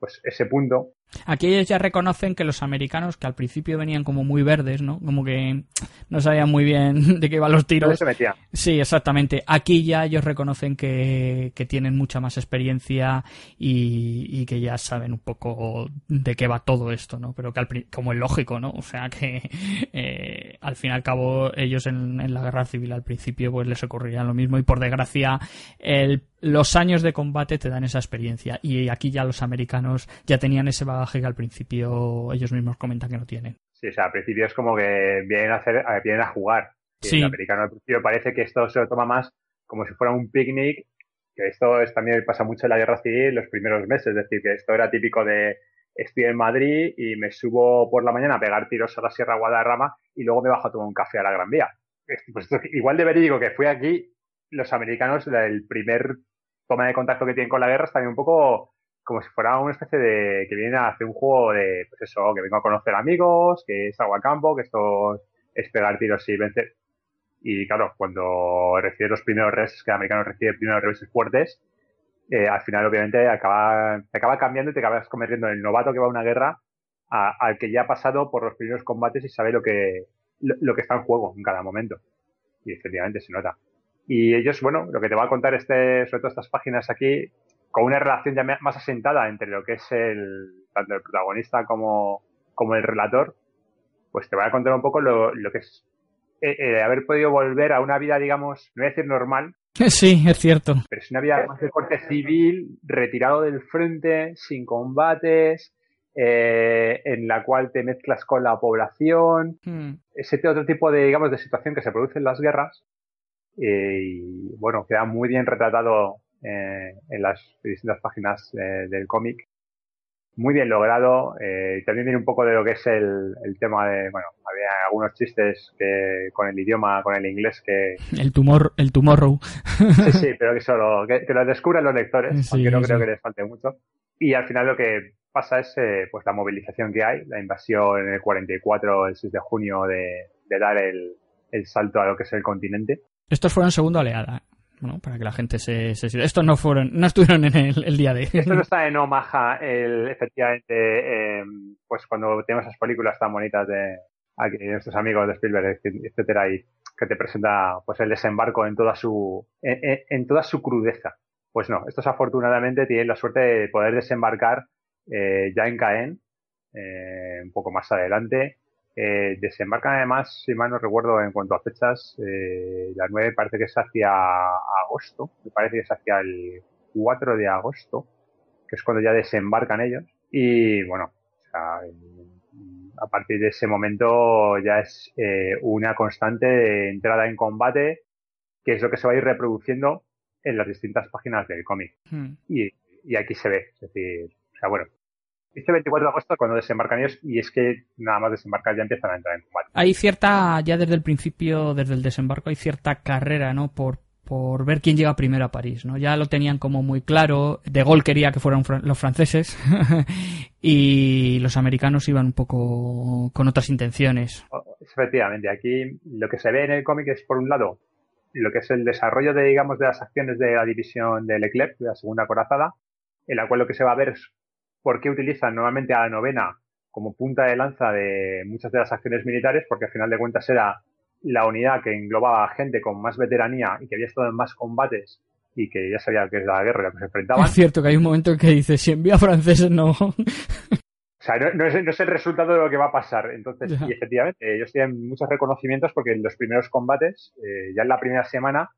pues ese punto Aquí ellos ya reconocen que los americanos, que al principio venían como muy verdes, ¿no? Como que no sabían muy bien de qué iban los tiros. Se. Sí, exactamente. Aquí ya ellos reconocen que, que tienen mucha más experiencia y, y, que ya saben un poco de qué va todo esto, ¿no? Pero que al, como es lógico, ¿no? O sea que eh, al fin y al cabo ellos en, en la guerra civil al principio pues les ocurriría lo mismo y por desgracia el los años de combate te dan esa experiencia y aquí ya los americanos ya tenían ese bagaje que al principio ellos mismos comentan que no tienen. Sí, o sea, al principio es como que vienen a, hacer, vienen a jugar. Sí. El americano al principio parece que esto se lo toma más como si fuera un picnic, que esto es, también pasa mucho en la guerra civil los primeros meses, es decir, que esto era típico de estoy en Madrid y me subo por la mañana a pegar tiros a la Sierra Guadarrama y luego me bajo a tomar un café a la Gran Vía. Pues igual de verídico que fui aquí los americanos, el primer toma de contacto que tienen con la guerra es también un poco como si fuera una especie de que vienen a hacer un juego de, pues eso, que vengo a conocer amigos, que es agua a campo, que esto es pegar tiros y vencer. Y claro, cuando recibe los primeros reveses, que el americano recibe primeros reveses fuertes, eh, al final obviamente acaba, te acaba cambiando y te acabas convirtiendo en el novato que va a una guerra al que ya ha pasado por los primeros combates y sabe lo que, lo que está en juego en cada momento. Y efectivamente se nota. Y ellos, bueno, lo que te va a contar este, sobre todo estas páginas aquí, con una relación ya más asentada entre lo que es el, tanto el protagonista como, como el relator, pues te voy a contar un poco lo, que es eh, eh, haber podido volver a una vida, digamos, no voy a decir normal. Sí, es cierto. Pero es una vida más de corte civil, retirado del frente, sin combates, eh, en la cual te mezclas con la población, hmm. ese otro tipo de, digamos, de situación que se produce en las guerras. Y bueno, queda muy bien retratado en las distintas páginas del cómic muy bien logrado. Eh, también viene un poco de lo que es el, tema de, bueno, había algunos chistes que, con el idioma, con el inglés que... El tumor, el tomorrow. Sí, sí, pero que solo, que, lo descubran los lectores, aunque no creo que les falte mucho. Y al final lo que pasa es, eh, pues la movilización que hay, la invasión en el 44, el 6 de junio de, dar el, el salto a lo que es el continente. Estos fueron segunda oleada para que la gente se, se... Estos no fueron, no estuvieron en el, día de... Esto no está en Omaha, el, efectivamente, em, pues cuando tenemos esas películas tan bonitas de aquí, nuestros amigos de Spielberg, etcétera, y que te presenta pues el desembarco en toda su, en, toda su crudeza. Pues no, estos afortunadamente tienen la suerte de poder desembarcar eh, ya en Caen, eh, un poco más adelante, eh, desembarcan además, si mal no recuerdo en cuanto a fechas, eh, la 9 parece que es hacia agosto, me parece que es hacia el 4 de agosto, que es cuando ya desembarcan ellos. Y bueno, a partir de ese momento ya es eh, una constante entrada en combate, que es lo que se va a ir reproduciendo en las distintas páginas del cómic. Hmm. Y, y aquí se ve, es decir, o sea, bueno, este 24 de agosto cuando desembarcan ellos y es que nada más desembarcar ya empiezan a entrar en combate. Hay cierta, ya desde el principio, desde el desembarco, hay cierta carrera, ¿no? Por, por ver quién llega primero a París, ¿no? Ya lo tenían como muy claro. De Gaulle quería que fueran los franceses y los americanos iban un poco con otras intenciones. Efectivamente, aquí lo que se ve en el cómic es, por un lado, lo que es el desarrollo de, digamos, de las acciones de la división de Leclerc, de la segunda corazada, en la cual lo que se va a ver es por qué utilizan nuevamente a la novena como punta de lanza de muchas de las acciones militares, porque al final de cuentas era la unidad que englobaba a gente con más veteranía y que había estado en más combates y que ya sabía que es la guerra a la que se enfrentaban. Es cierto que hay un momento en que dice, si envía franceses no... O sea, no, es, el resultado de lo que va a pasar. Entonces, y efectivamente, ellos tienen muchos reconocimientos porque en los primeros combates, eh, ya en la primera semana,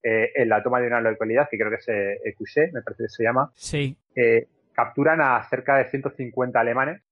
eh, en la toma de una localidad, que creo que es eh, me parece que se llama, sí. Eh, capturan a cerca de 150 alemanes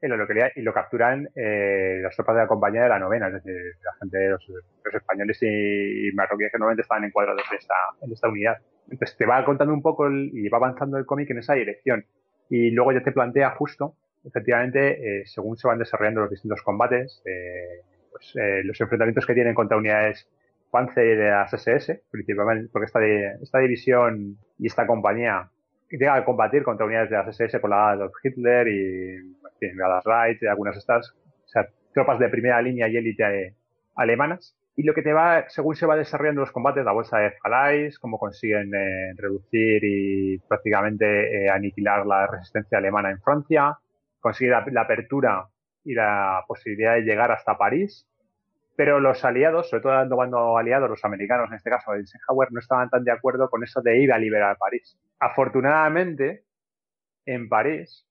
en la localidad y lo capturan eh, las tropas de la compañía de la novena, es decir, la gente de los, españoles y, marroquíes que normalmente estaban encuadrados en esta, en esta unidad. Entonces te va contando un poco y va avanzando el cómic en esa dirección. Y luego ya te plantea justo, efectivamente, eh, según se van desarrollando los distintos combates, eh, pues, eh, los enfrentamientos que tienen contra unidades Panzer de las SS, principalmente porque esta, esta división y esta compañía llega a combatir contra unidades de las SS por la de Hitler y en las Reich y algunas de estas, o sea, tropas de primera línea y élite alemanas. Y lo que te va, según se va desarrollando los combates, la bolsa de Falais, cómo consiguen eh, reducir y prácticamente eh, aniquilar la resistencia alemana en Francia, consigue la, apertura y la posibilidad de llegar hasta París, pero los aliados, sobre todo cuando aliados, los americanos, en este caso Eisenhower, no estaban tan de acuerdo con eso de ir a liberar París. Afortunadamente, en París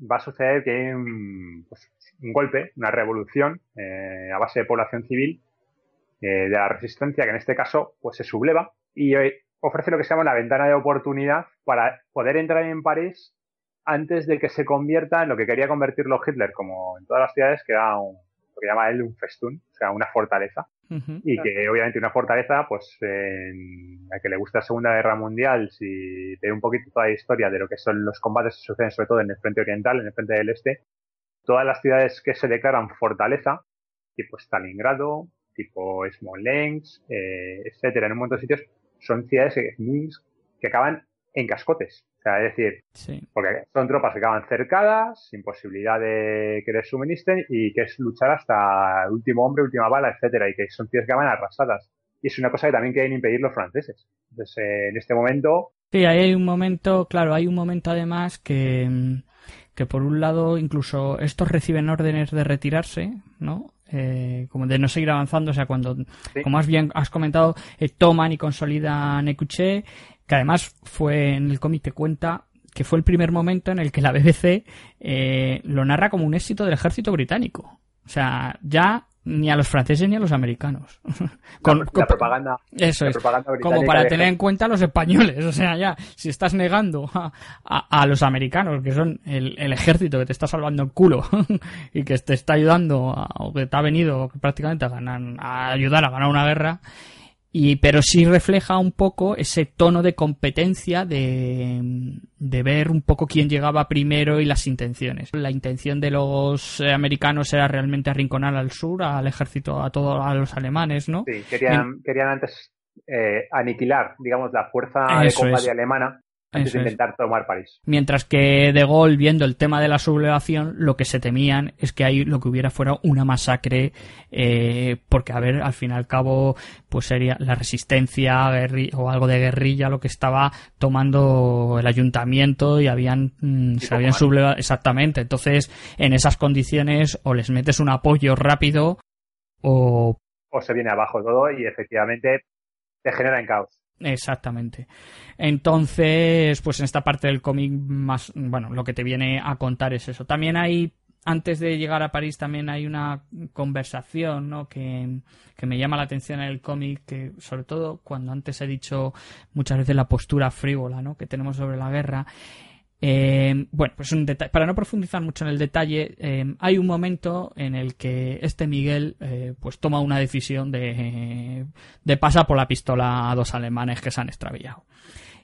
va a suceder que hay un, pues, golpe, una revolución eh, a base de población civil eh, de la resistencia, que en este caso pues se subleva y eh, ofrece lo que se llama la ventana de oportunidad para poder entrar en París antes de que se convierta en lo que quería convertirlo Hitler, como en todas las ciudades, que era un, que llama él un festún, o sea, una fortaleza. Y que obviamente una fortaleza, pues, en, a que le gusta la Segunda Guerra Mundial, si ve un poquito toda la historia de lo que son los combates que suceden sobre todo en el frente oriental, en el frente del este, todas las ciudades que se declaran fortaleza, tipo Stalingrado, tipo Smolensk, eh, etcétera, en un montón de sitios, son ciudades que, que acaban en cascotes. Sea, es decir, porque son tropas que acaban cercadas, sin posibilidad de que les suministren y que es luchar hasta el último hombre, última bala, etcétera, y que son ciudades que acaban arrasadas. Y es una cosa que también quieren impedir los franceses. Entonces, eh, en este momento. Sí, ahí hay un momento, claro, hay un momento además que, que por un lado incluso estos reciben órdenes de retirarse, ¿no? Eh, como de no seguir avanzando, o sea, cuando, como más bien has comentado, eh, toman y consolidan Ecuché, que además fue en el cómic que cuenta que fue el primer momento en el que la BBC eh, lo narra como un éxito del ejército británico. O sea, ya ni a los franceses ni a los americanos. con, la, propaganda. Eso es. como para tener en cuenta a los españoles. O sea, ya, si estás negando a, los americanos, que son el, ejército que te está salvando el culo y que te está ayudando, o que te ha venido prácticamente a, ganar, a ayudar a ganar una guerra, y, pero sí refleja un poco ese tono de competencia de, de, ver un poco quién llegaba primero y las intenciones. La intención de los americanos era realmente arrinconar al sur, al ejército, a todos a los alemanes, ¿no? Sí, querían, querían antes eh, aniquilar, digamos, la fuerza de combate alemana antes de intentar tomar París. Mientras que De Gaulle, viendo el tema de la sublevación, lo que se temían es que ahí lo que hubiera fuera una masacre, eh, porque, a ver, al fin y al cabo, pues sería la resistencia o algo de guerrilla lo que estaba tomando el ayuntamiento y habían, mm, se habían sublevado. Exactamente. Entonces, en esas condiciones, o les metes un apoyo rápido o. O se viene abajo todo y efectivamente te genera en caos. Exactamente. Entonces, pues en esta parte del cómic más, bueno, lo que te viene a contar es eso. También hay, antes de llegar a París, también hay una conversación, ¿no? Que, que me llama la atención en el cómic, que sobre todo cuando antes he dicho muchas veces la postura frívola, ¿no? Que tenemos sobre la guerra. Eh, bueno, pues un para no profundizar mucho en el detalle, eh, hay un momento en el que este Miguel eh, pues toma una decisión de, de pasar por la pistola a dos alemanes que se han extraviado.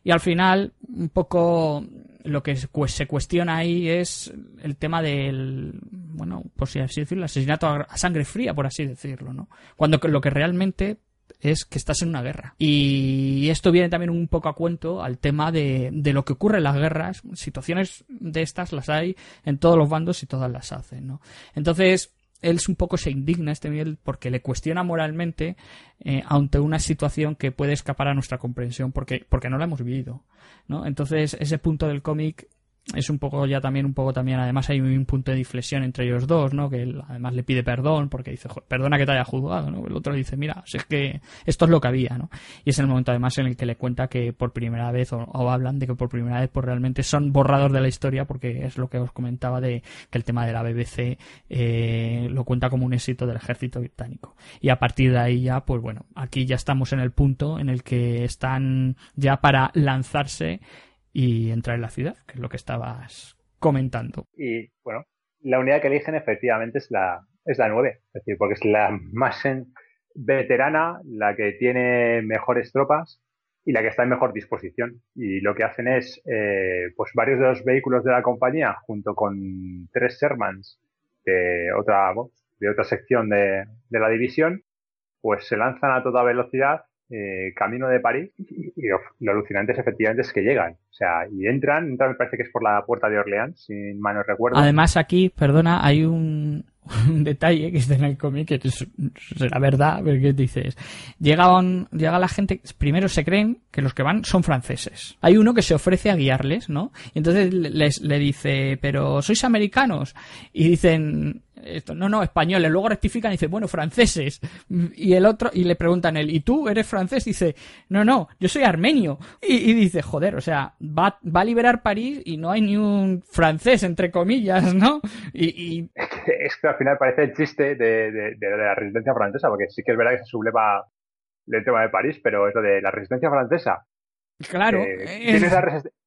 Y al final, un poco lo que se cuestiona ahí es el tema del, bueno, por así decirlo, asesinato a sangre fría, por así decirlo, ¿no? Cuando lo que realmente es que estás en una guerra. Y esto viene también un poco a cuento al tema de, de, lo que ocurre en las guerras. Situaciones de estas las hay en todos los bandos y todas las hacen, ¿no? Entonces, él un poco se indigna este nivel porque le cuestiona moralmente eh, ante una situación que puede escapar a nuestra comprensión porque, porque no la hemos vivido, ¿no? Entonces, ese punto del cómic es un poco ya también un poco también además hay un punto de inflexión entre ellos dos no que él además le pide perdón porque dice perdona que te haya juzgado no el otro le dice mira si es que esto es lo que había no y es el momento además en el que le cuenta que por primera vez o, hablan de que por primera vez pues realmente son borrador de la historia porque es lo que os comentaba de que el tema de la BBC eh, lo cuenta como un éxito del ejército británico. Y a partir de ahí ya pues bueno aquí ya estamos en el punto en el que están ya para lanzarse y entrar en la ciudad, que es lo que estabas comentando. Y bueno, la unidad que eligen efectivamente es la, es la 9, es decir, porque es la más veterana, la que tiene mejores tropas y la que está en mejor disposición. Y lo que hacen es, eh, pues varios de los vehículos de la compañía, junto con tres Shermans de otra, de otra sección de, de la división, pues se lanzan a toda velocidad eh, camino de París y lo, alucinante es efectivamente es que llegan. O sea, y entran, entran me parece que es por la puerta de Orleans, si mal no recuerdo. Además aquí, perdona, hay un, detalle que está en el cómic que es, la verdad, pero ¿qué dices? Llega, llega la gente, primero se creen que los que van son franceses. Hay uno que se ofrece a guiarles, ¿no? Y entonces les, le dice, pero ¿sois americanos? Y dicen, esto, no, no, españoles. Luego rectifican y dice, bueno, franceses. Y el otro, y le preguntan él, ¿y tú eres francés? dice, no, no, yo soy armenio. Y, dice, joder, o sea, va, va a liberar París y no hay ni un francés, entre comillas, ¿no? Y, Es que al final parece el chiste de, de, de, la resistencia francesa, porque sí que es verdad que se subleva el tema de París, pero eso de la resistencia francesa. Claro. Eh,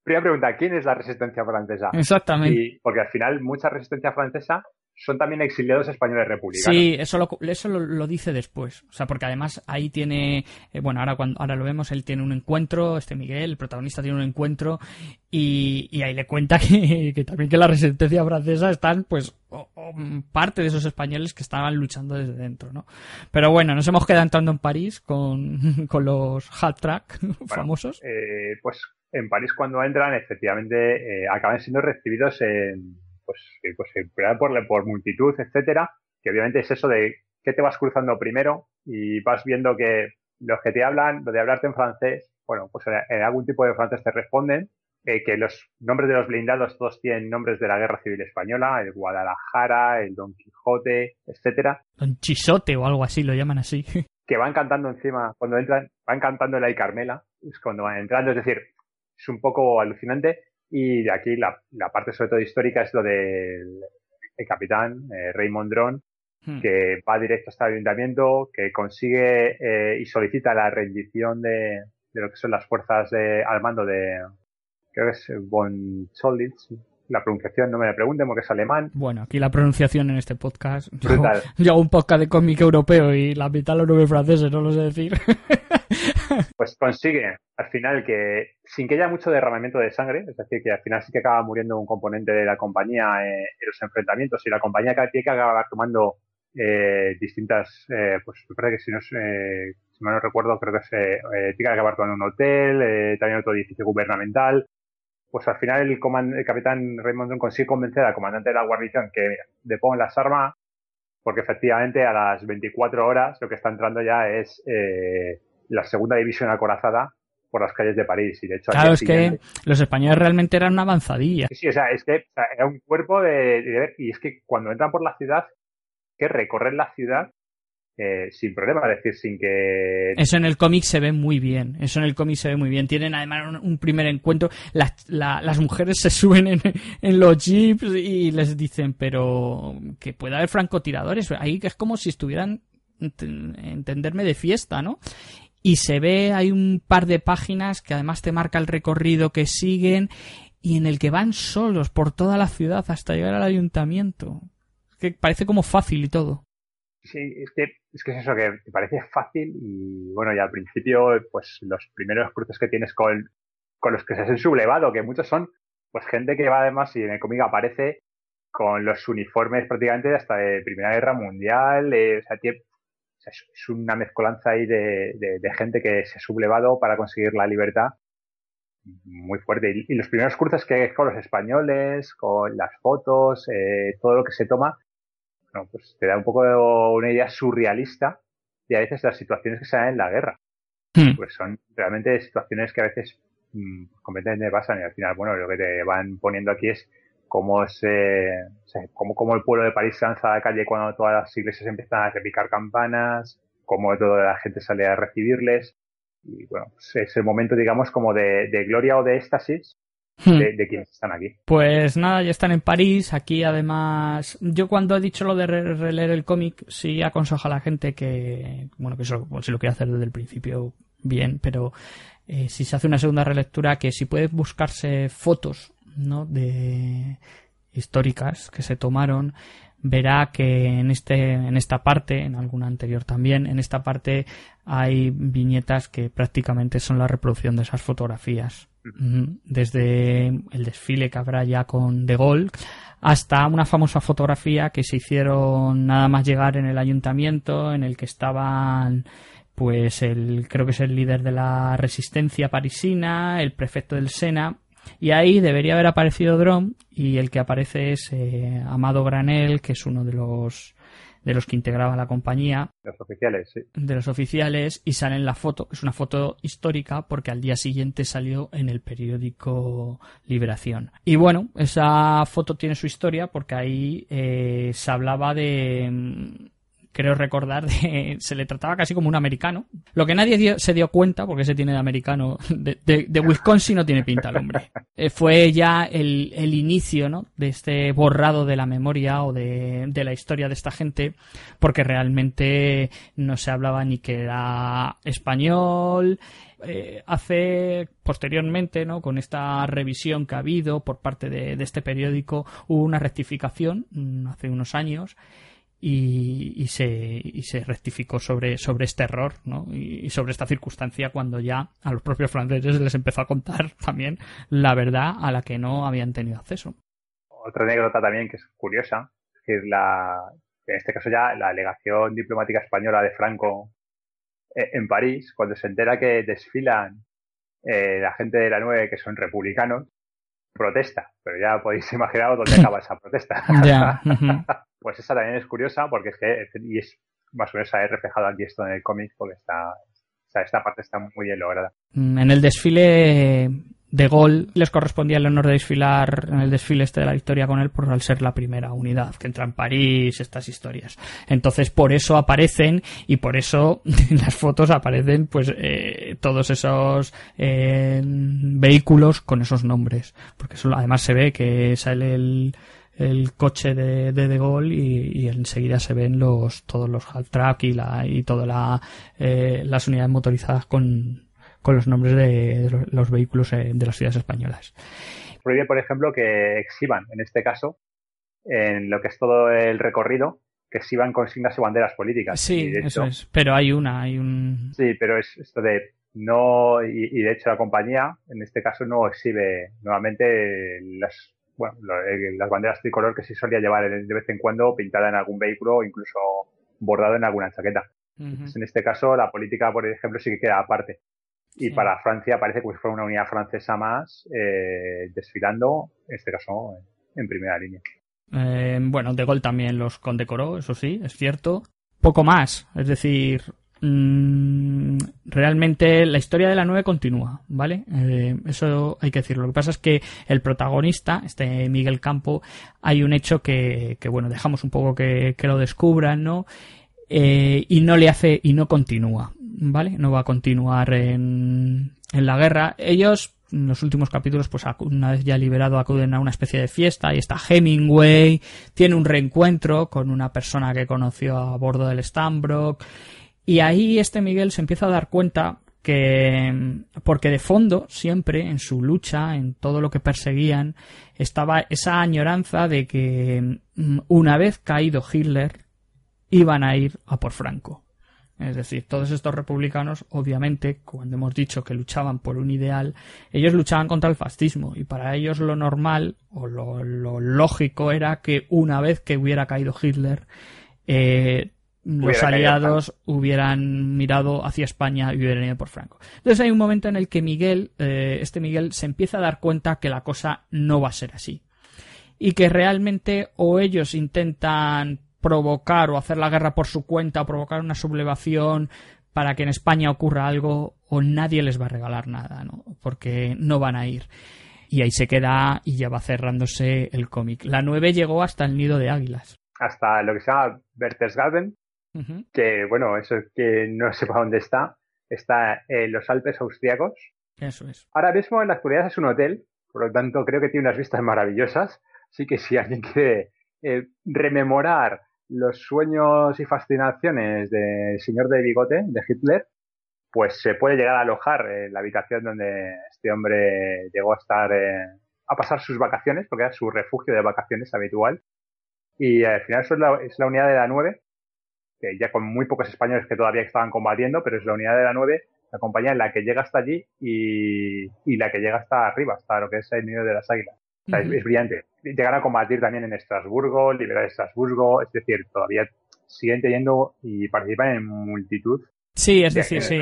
Primera pregunta, ¿quién es la resistencia francesa? Exactamente. porque al final mucha resistencia francesa son también exiliados españoles republicanos. Sí, eso lo, eso lo, dice después. O sea, porque además ahí tiene, eh, bueno, ahora cuando ahora lo vemos, él tiene un encuentro, este Miguel, el protagonista tiene un encuentro y, y ahí le cuenta que, que, también que la resistencia francesa están, pues, parte de esos españoles que estaban luchando desde dentro, ¿no? Pero bueno, nos hemos quedado entrando en París con, con los hat track famosos. Eh, pues en París cuando entran, efectivamente, eh, acaban siendo recibidos en pues, eh, pues eh, por, por multitud, etcétera, que obviamente es eso de que te vas cruzando primero y vas viendo que los que te hablan, lo de hablarte en francés, bueno, pues en algún tipo de francés te responden, eh, que los nombres de los blindados todos tienen nombres de la Guerra Civil Española, el Guadalajara, el Don Quijote, etcétera. Don Chisote o algo así, lo llaman así. Que van cantando encima, cuando entran, van cantando la y Carmela, es cuando van entrando, es decir, es un poco alucinante Y de aquí la, la parte sobre todo histórica es lo del el capitán eh, Raymond Drone, hmm. que va directo hasta el ayuntamiento, que consigue eh, y solicita la rendición de, de, lo que son las fuerzas de, al mando de, creo que es Von Scholitz, la pronunciación no me la pregunten porque es alemán. Bueno, aquí la pronunciación en este podcast. Yo, hago un podcast de cómic europeo y la mitad los nueve franceses, no lo sé decir. pues consigue al final que, sin que haya mucho derramamiento de sangre, es decir, que al final sí que acaba muriendo un componente de la compañía eh, en los enfrentamientos y la compañía tiene que acabar tomando eh, distintas, eh, pues me parece que si no, eh, si no recuerdo, creo que se eh, tiene que acabar tomando un hotel, eh, también otro edificio gubernamental, pues al final el, el capitán Raymond consigue convencer al comandante de la guarnición que deponga las armas, porque efectivamente a las 24 horas lo que está entrando ya es eh, la segunda división acorazada por las calles de París. Y de hecho, claro, es que los españoles realmente eran una avanzadilla. Sí, o sea, es que era un cuerpo de, de, Y es que cuando entran por la ciudad, que recorren la ciudad eh, sin problema, es decir, sin que... Eso en el cómic se ve muy bien, eso en el cómic se ve muy bien. Tienen además un, primer encuentro, las, las mujeres se suben en, en, los jeeps y les dicen, pero que puede haber francotiradores, ahí que es como si estuvieran, entenderme, de fiesta, ¿no? Y se ve, hay un par de páginas que además te marca el recorrido que siguen y en el que van solos por toda la ciudad hasta llegar al ayuntamiento. Que parece como fácil y todo. Sí, es que, es que es eso, que te parece fácil y bueno, y al principio, pues los primeros cruces que tienes con, con los que se han sublevado, que muchos son, pues gente que va además, y en el cómic aparece con los uniformes prácticamente hasta de Primera Guerra Mundial, eh, o sea, es una mezcolanza ahí de, de, gente que se ha sublevado para conseguir la libertad muy fuerte. Y, y los primeros cruces que con los españoles, con las fotos, eh, todo lo que se toma, pues te da un poco una idea surrealista de a veces las situaciones que se dan en la guerra. Hmm. Pues son realmente situaciones que a veces mmm, completamente pasan y al final, bueno, lo que te van poniendo aquí es cómo se, cómo, cómo el pueblo de París se lanza a la calle cuando todas las iglesias empiezan a repicar campanas, cómo toda la gente sale a recibirles. Y bueno, pues es el momento, digamos, como de, de gloria o de éxtasis Hmm. de, quienes están aquí. Pues nada, ya están en París. Aquí además, yo cuando he dicho lo de releer el cómic, sí aconsejo a la gente que, bueno, que eso, si lo quiere hacer desde el principio, bien, pero eh, si se hace una segunda relectura, que si puede buscarse fotos, ¿no? De históricas que se tomaron, verá que en este en esta parte en alguna anterior también en esta parte hay viñetas que prácticamente son la reproducción de esas fotografías. Desde el desfile que habrá ya con De Gaulle hasta una famosa fotografía que se hicieron nada más llegar en el ayuntamiento en el que estaban pues el creo que es el líder de la resistencia parisina, el prefecto del Sena y ahí debería haber aparecido Drom y el que aparece es eh, Amado Granel, que es uno de los de los que integraba la compañía. De los oficiales, sí. De los oficiales y sale en la foto. Es una foto histórica porque al día siguiente salió en el periódico Liberación. Y bueno, esa foto tiene su historia porque ahí eh, se hablaba de creo recordar, de, se le trataba casi como un americano. Lo que nadie se dio cuenta, porque se tiene de americano, de, Wisconsin no tiene pinta el hombre. Eh, fue ya el, inicio ¿no? de este borrado de la memoria o de, de la historia de esta gente, porque realmente no se hablaba ni que era español, eh, hace posteriormente, ¿no? con esta revisión que ha habido por parte de, de, este periódico, hubo una rectificación mm, hace unos años y, se, y se rectificó sobre, sobre este error ¿no? y, sobre esta circunstancia cuando ya a los propios franceses les empezó a contar también la verdad a la que no habían tenido acceso. Otra anécdota también que es curiosa, es la, en este caso ya la delegación diplomática española de Franco eh, en París, cuando se entera que desfilan eh, la gente de la 9 que son republicanos, protesta, pero ya podéis imaginar dónde acaba esa protesta. pues esa también es curiosa porque es que, y es más o menos ha reflejado aquí esto en el cómic porque está, esta parte está muy bien lograda. Mm, en el desfile de Gaulle les correspondía el honor de desfilar en el desfile este de la victoria con él por al ser la primera unidad que entra en París, estas historias. Entonces por eso aparecen y por eso en las fotos aparecen pues eh, todos esos eh, vehículos con esos nombres. Porque además se ve que sale el, el coche de De, de Gaulle y, enseguida se ven los todos los half track y la y todas eh, las unidades motorizadas con con los nombres de los vehículos eh, de las ciudades españolas. Prohíbe, por ejemplo, que exhiban, en este caso, en lo que es todo el recorrido, que exhiban consignas y banderas políticas. Sí, eso es. Pero hay una, hay un. Sí, pero es esto de no y, de hecho la compañía, en este caso, no exhibe nuevamente las bueno, eh, las banderas tricolor que sí solía llevar de vez en cuando pintada en algún vehículo o incluso bordado en alguna chaqueta. Pues en este caso, la política, por ejemplo, sí que queda aparte. Y para Francia parece como si fuera una unidad francesa más eh, desfilando, en este caso, en primera línea. Eh, bueno, De Gaulle también los condecoró, eso sí, es cierto. Poco más, es decir, mmm, realmente la historia de la 9 continúa, ¿vale? Eh, eso hay que decirlo. Lo que pasa es que el protagonista, este Miguel Campo, hay un hecho que, que bueno, dejamos un poco que, que lo descubran, ¿no? Eh, y no le hace y no continúa, ¿vale? No va a continuar en, en la guerra. Ellos en los últimos capítulos, pues una vez ya liberado, acuden a una especie de fiesta y está Hemingway, tiene un reencuentro con una persona que conoció a bordo del Stambrook y ahí este Miguel se empieza a dar cuenta que porque de fondo siempre en su lucha, en todo lo que perseguían, estaba esa añoranza de que mm, una vez caído Hitler iban a ir a por Franco. Es decir, todos estos republicanos, obviamente, cuando hemos dicho que luchaban por un ideal, ellos luchaban contra el fascismo y para ellos lo normal o lo, lógico era que una vez que hubiera caído Hitler, eh, los aliados hubieran mirado hacia España y hubieran ido por Franco. Entonces hay un momento en el que Miguel, eh, este Miguel, se empieza a dar cuenta que la cosa no va a ser así. Y que realmente o ellos intentan provocar o hacer la guerra por su cuenta o provocar una sublevación para que en España ocurra algo o nadie les va a regalar nada, ¿no? Porque no van a ir. Y ahí se queda y ya va cerrándose el cómic. La 9 llegó hasta el nido de águilas. Hasta lo que se llama Berchtesgaden, que bueno, eso que no sepa dónde está, está en los Alpes austriacos. Eso es. Ahora mismo en la actualidad es un hotel, por lo tanto creo que tiene unas vistas maravillosas. Así que si alguien quiere eh, rememorar los sueños y fascinaciones del señor de bigote, de Hitler, pues se puede llegar a alojar en la habitación donde este hombre llegó a estar, eh, a pasar sus vacaciones, porque era su refugio de vacaciones habitual. Y al final eso es la, unidad de la 9, que ya con muy pocos españoles que todavía estaban combatiendo, pero es la unidad de la 9, la compañía en la que llega hasta allí y, y la que llega hasta arriba, hasta lo que es el nido de las águilas es, brillante. Llegar a combatir también en Estrasburgo, liberar Estrasburgo, es decir, todavía siguen teniendo y participan en multitud. Sí, es decir, sí.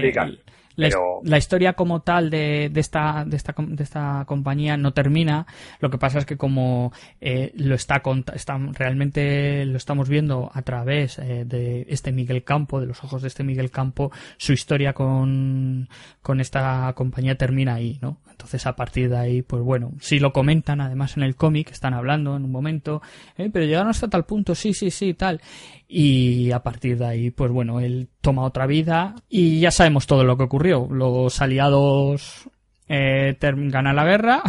La, historia como tal de, de, esta, de, esta, de esta compañía no termina. Lo que pasa es que como eh, lo está, está, realmente lo estamos viendo a través eh, de este Miguel Campo, de los ojos de este Miguel Campo, su historia con, con esta compañía termina ahí, ¿no? Entonces a partir de ahí, pues bueno, si lo comentan además en el cómic, están hablando en un momento, eh, pero llegaron hasta tal punto, sí, sí, sí, tal. Y a partir de ahí, pues bueno, él toma otra vida y ya sabemos todo lo que ocurrió. Los aliados eh, ganan la guerra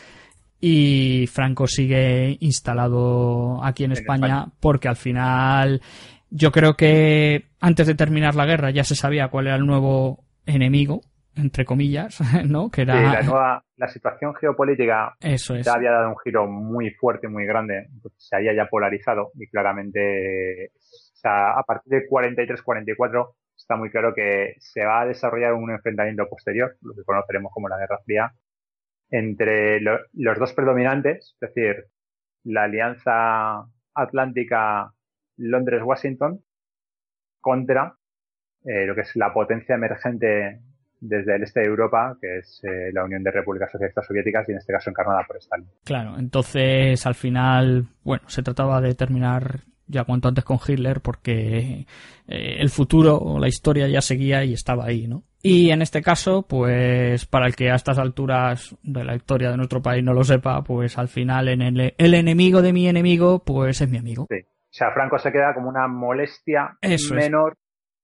y Franco sigue instalado aquí en, España, porque al final yo creo que antes de terminar la guerra ya se sabía cuál era el nuevo enemigo entre comillas, ¿no? Que era... la, nueva, la situación geopolítica Eso es. ya había dado un giro muy fuerte, muy grande, se había ya polarizado y claramente, a partir de 43-44 está muy claro que se va a desarrollar un enfrentamiento posterior, lo que conoceremos como la Guerra Fría, entre los dos predominantes, es decir, la Alianza Atlántica Londres-Washington contra eh, lo que es la potencia emergente desde el este de Europa, que es eh, la Unión de Repúblicas Socialistas Soviéticas y en este caso encarnada por Stalin. Claro, entonces al final, bueno, se trataba de terminar ya cuanto antes con Hitler porque eh, el futuro o la historia ya seguía y estaba ahí, ¿no? Y en este caso, pues para el que a estas alturas de la historia de nuestro país no lo sepa, pues al final en el, el enemigo de mi enemigo, pues es mi amigo. Sí. O sea, Franco se queda como una molestia menor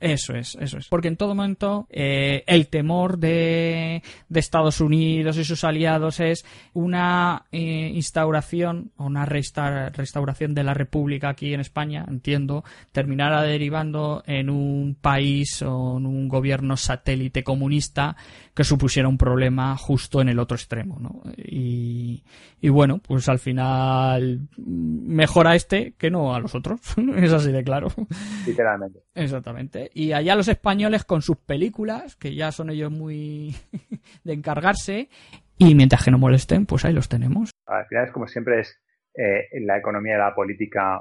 eso es, eso es. Porque en todo momento eh, el temor de, de, Estados Unidos y sus aliados es una eh, instauración o una restauración de la República aquí en España, entiendo, terminara derivando en un país o en un gobierno satélite comunista que supusiera un problema justo en el otro extremo. ¿no? Y, y bueno, pues al final mejor a este que no a los otros. es así de claro. Literalmente. Exactamente. Y allá los españoles con sus películas, que ya son ellos muy de encargarse, y mientras que no molesten, pues ahí los tenemos. Al final es como siempre es eh, la economía de la política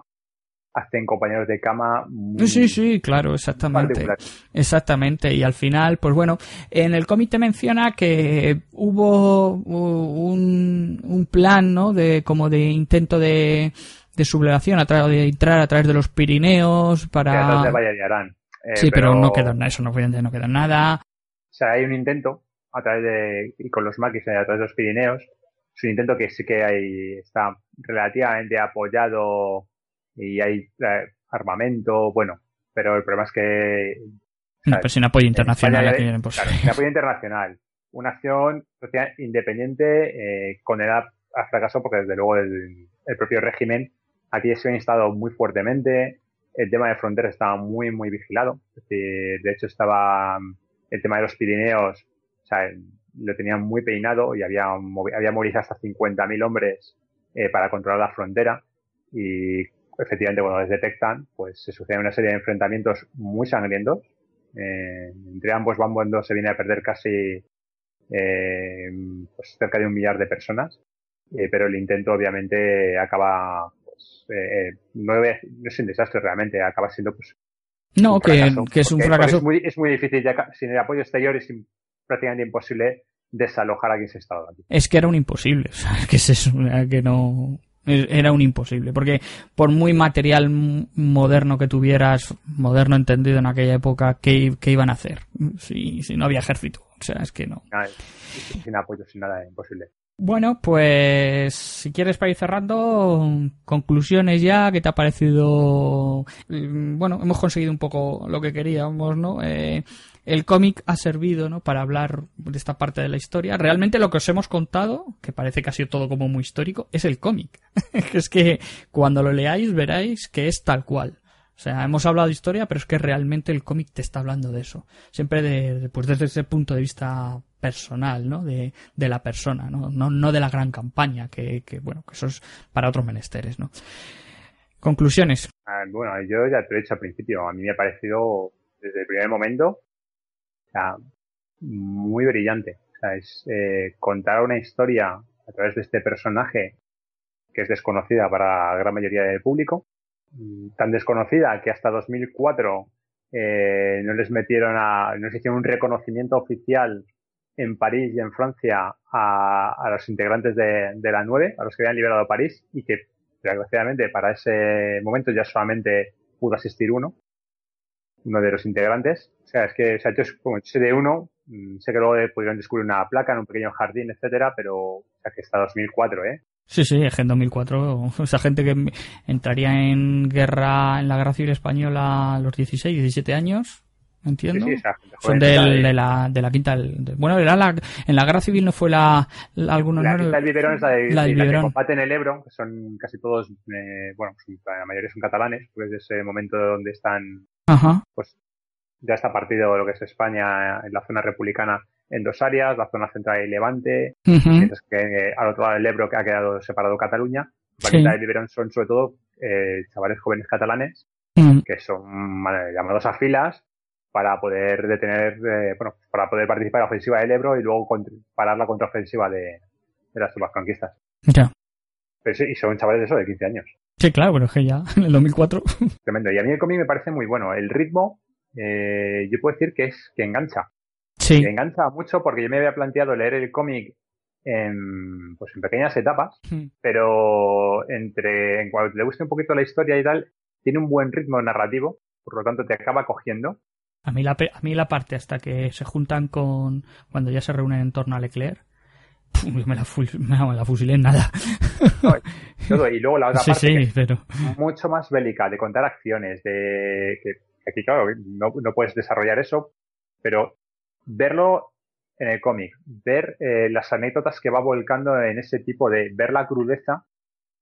hacen compañeros de cama. sí, sí, claro, exactamente. Exactamente. Y al final, pues bueno, en el cómic te menciona que hubo un, un plan, ¿no? De como de intento de, de sublevación a través de entrar a través de los Pirineos para. Eh, sí, pero, no queda nada, eso no, no queda nada. O sea, hay un intento a través de, y con los maquis a través de los Pirineos, es un intento que sí que hay, está relativamente apoyado y hay eh, armamento, bueno, pero el problema es que... No, pues sin apoyo internacional. sin apoyo internacional. Una acción independiente eh, condenada a fracaso porque desde luego el, el propio régimen aquí se ha instado muy fuertemente, el tema de fronteras estaba muy, muy vigilado. de hecho, estaba el tema de los Pirineos, o sea, lo tenían muy peinado y había, había movilizado hasta 50.000 hombres eh, para controlar la frontera. Y efectivamente, cuando les detectan, pues se suceden una serie de enfrentamientos muy sangrientos. Eh, entre ambos bandos se viene a perder casi eh, pues cerca de un millar de personas. Eh, pero el intento, obviamente, acaba eh, eh, no, es un desastre realmente, acaba siendo pues no, que, es un fracaso. Es muy, es muy difícil, sin el apoyo exterior es prácticamente imposible desalojar a quien se estaba aquí. Es que era un imposible, o sea, que es eso, que no era un imposible, porque por muy material moderno que tuvieras, moderno entendido en aquella época, ¿qué, iban a hacer si, si no había ejército? O sea, es que no. sin apoyo, sin nada, imposible. Bueno, pues si quieres para ir cerrando, conclusiones ya, ¿qué te ha parecido? Mm, bueno, hemos conseguido un poco lo que queríamos, ¿no? Eh, el cómic ha servido, ¿no? Para hablar de esta parte de la historia. Realmente lo que os hemos contado, que parece que ha sido todo como muy histórico, es el cómic. es que cuando lo leáis veráis que es tal cual. O sea, hemos hablado de historia, pero es que realmente el cómic te está hablando de eso. Siempre de, pues desde ese punto de vista personal, ¿no? De, de la persona, ¿no? ¿no? No de la gran campaña, que, que, bueno, que eso es para otros menesteres, ¿no? Conclusiones. Ah, bueno, yo ya te lo he dicho al principio. A mí me ha parecido, desde el primer momento, muy brillante. Es eh, contar una historia a través de este personaje que es desconocida para la gran mayoría del público, tan desconocida que hasta 2004 eh, no les metieron a, no hicieron un reconocimiento oficial en París y en Francia a, los integrantes de, la 9, a los que habían liberado París, y que desgraciadamente para ese momento ya solamente pudo asistir uno, uno de los integrantes. O sea, es que, o sea, yo como sé de uno, mm, sé que luego pudieron descubrir una placa en un pequeño jardín, etcétera, pero, o sea, que está 2004, ¿eh? Sí, sí, es en 2004. Esa gente que entraría en guerra, en la guerra civil española a los 16, 17 años, entiendo. Sí, Son de, la, de la quinta. bueno, era la, en la guerra civil no fue la. la algunos, la quinta del biberón es la de, la, que combate en el Ebro, que son casi todos, eh, bueno, la mayoría son catalanes, pues ese momento donde están. Ajá. Pues ya está partido lo que es España en la zona republicana en dos áreas, la zona central y Levante, mientras que eh, al otro lado del Ebro que ha quedado separado Cataluña. La quinta del Biberón son sobre todo eh, chavales jóvenes catalanes que son llamados a filas para poder detener, eh, bueno, para poder participar en la ofensiva del Ebro y luego parar la contraofensiva de, de las tropas franquistas. Ya. y son chavales de eso, de 15 años. Sí, claro, pero es que ya, en el 2004. Tremendo. Y a mí el cómic me parece muy bueno. El ritmo, eh, yo puedo decir que es que engancha. Sí. Que engancha mucho porque yo me había planteado leer el cómic en, pues en pequeñas etapas, hmm. pero entre, en cuanto te guste un poquito la historia y tal, tiene un buen ritmo narrativo, por lo tanto te acaba cogiendo A mí, la, a mí la parte hasta que se juntan con. cuando ya se reúnen en torno a Leclerc. Me, la me la fusilé en nada. y luego la otra sí, parte. Sí, pero... Mucho más bélica, de contar acciones, de. que aquí, claro, no, no puedes desarrollar eso, pero verlo en el cómic, ver eh, las anécdotas que va volcando en ese tipo de. ver la crudeza,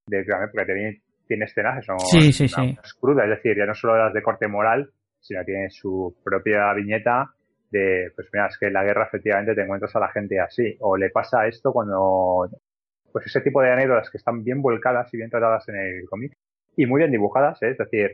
de, porque tiene, tiene escenas que son sí, sí, sí. crudas, es decir, ya no solo las de corte moral, sino tiene su propia viñeta de, pues mira, es que en la guerra efectivamente te encuentras a la gente así, o le pasa esto cuando, pues ese tipo de anécdotas que están bien volcadas y bien tratadas en el cómic, y muy bien dibujadas, ¿eh? es decir,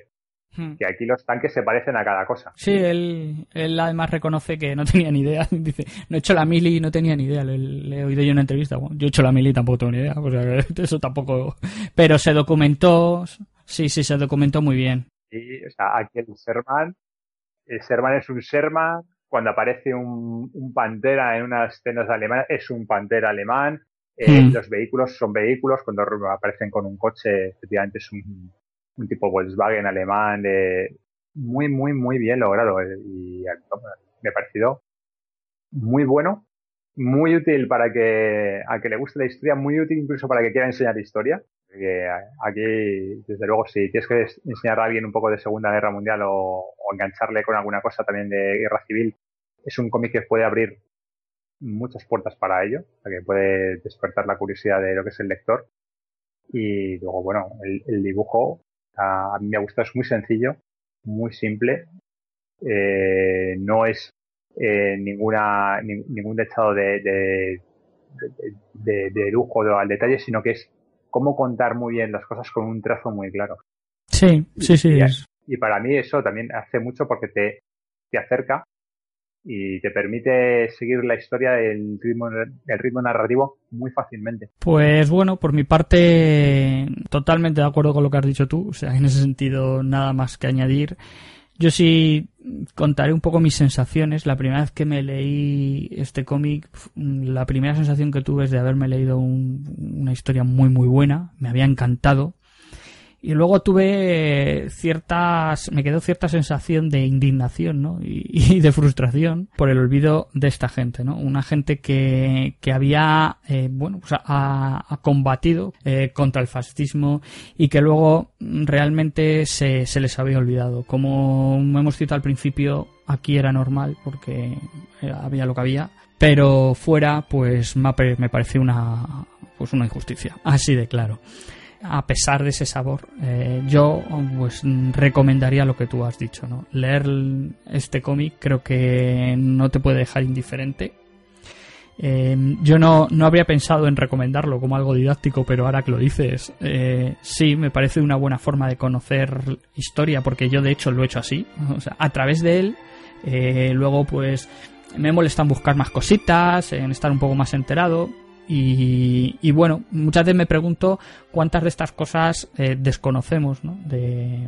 hmm. que aquí los tanques se parecen a cada cosa. Sí, él, él además reconoce que no tenía ni idea. Dice, no he hecho la mili y no tenía ni idea. Le, he oído yo en una entrevista. Bueno, yo he hecho la mili y tampoco tengo ni idea. O sea, eso tampoco. Pero se documentó. Sí, sí, se documentó muy bien. Sí, o sea, aquí el Sherman, el Sherman es un Sherman, cuando aparece un, un pantera en unas escenas alemanas, es un pantera alemán. Eh, hmm. Los vehículos son vehículos, cuando aparecen con un coche, efectivamente es un, un tipo Volkswagen alemán, de, muy, muy, muy bien logrado. Eh, y me ha parecido muy bueno, muy útil para que a que le guste la historia, muy útil incluso para que quiera enseñar historia. Porque aquí, desde luego, si tienes que enseñar a alguien un poco de Segunda Guerra Mundial o, o engancharle con alguna cosa también de guerra civil, es un cómic que puede abrir muchas puertas para ello, que puede despertar la curiosidad de lo que es el lector. Y luego, bueno, el, dibujo a, mí me gusta, es muy sencillo, muy simple, eh, no es eh, ninguna ningún dechado de, de, de, de, lujo al detalle, sino que es cómo contar muy bien las cosas con un trazo muy claro. Sí, sí, sí. Y, y para mí eso también hace mucho porque te, te acerca y te permite seguir la historia del ritmo, el ritmo narrativo muy fácilmente. Pues bueno, por mi parte, totalmente de acuerdo con lo que has dicho tú, o sea, en ese sentido nada más que añadir. Yo sí contaré un poco mis sensaciones. La primera vez que me leí este cómic, la primera sensación que tuve es de haberme leído una historia muy muy buena, me había encantado y luego tuve ciertas, me quedó cierta sensación de indignación, ¿no? Y, de frustración por el olvido de esta gente, ¿no? Una gente que, que había, eh, bueno, pues ha, combatido eh, contra el fascismo y que luego realmente se, se les había olvidado. Como hemos citado al principio, aquí era normal porque eh, había lo que había, pero fuera, pues me pareció una, pues una injusticia. Así de claro a pesar de ese sabor, eh, yo pues recomendaría lo que tú has dicho, ¿no? Leer este cómic creo que no te puede dejar indiferente. Eh, yo no, no habría pensado en recomendarlo como algo didáctico, pero ahora que lo dices, eh, sí, me parece una buena forma de conocer historia, porque yo de hecho lo he hecho así. O sea, a través de él, luego pues me molesta en buscar más cositas, en estar un poco más enterado y, bueno, muchas veces me pregunto cuántas de estas cosas eh, desconocemos, ¿no? De,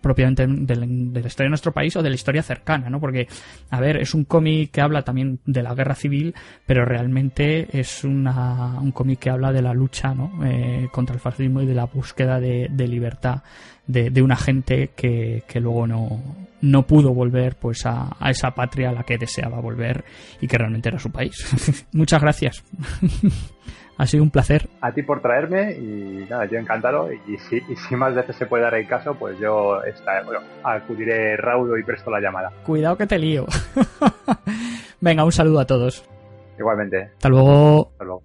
propiamente de la, historia de nuestro país o de la historia cercana, ¿no? Porque, a ver, es un cómic que habla también de la guerra civil, pero realmente es una, un cómic que habla de la lucha, ¿no? Eh, contra el fascismo y de la búsqueda de, de libertad de, de, una gente que, que luego no, no pudo volver pues a, a, esa patria a la que deseaba volver y que realmente era su país. Muchas gracias. ha sido un placer. A ti por traerme y nada, yo encantado y si, y si más veces se puede dar el caso, pues yo está, bueno, acudiré raudo y presto la llamada. Cuidado que te lío. Venga, un saludo a todos. Igualmente. Hasta luego. Hasta luego.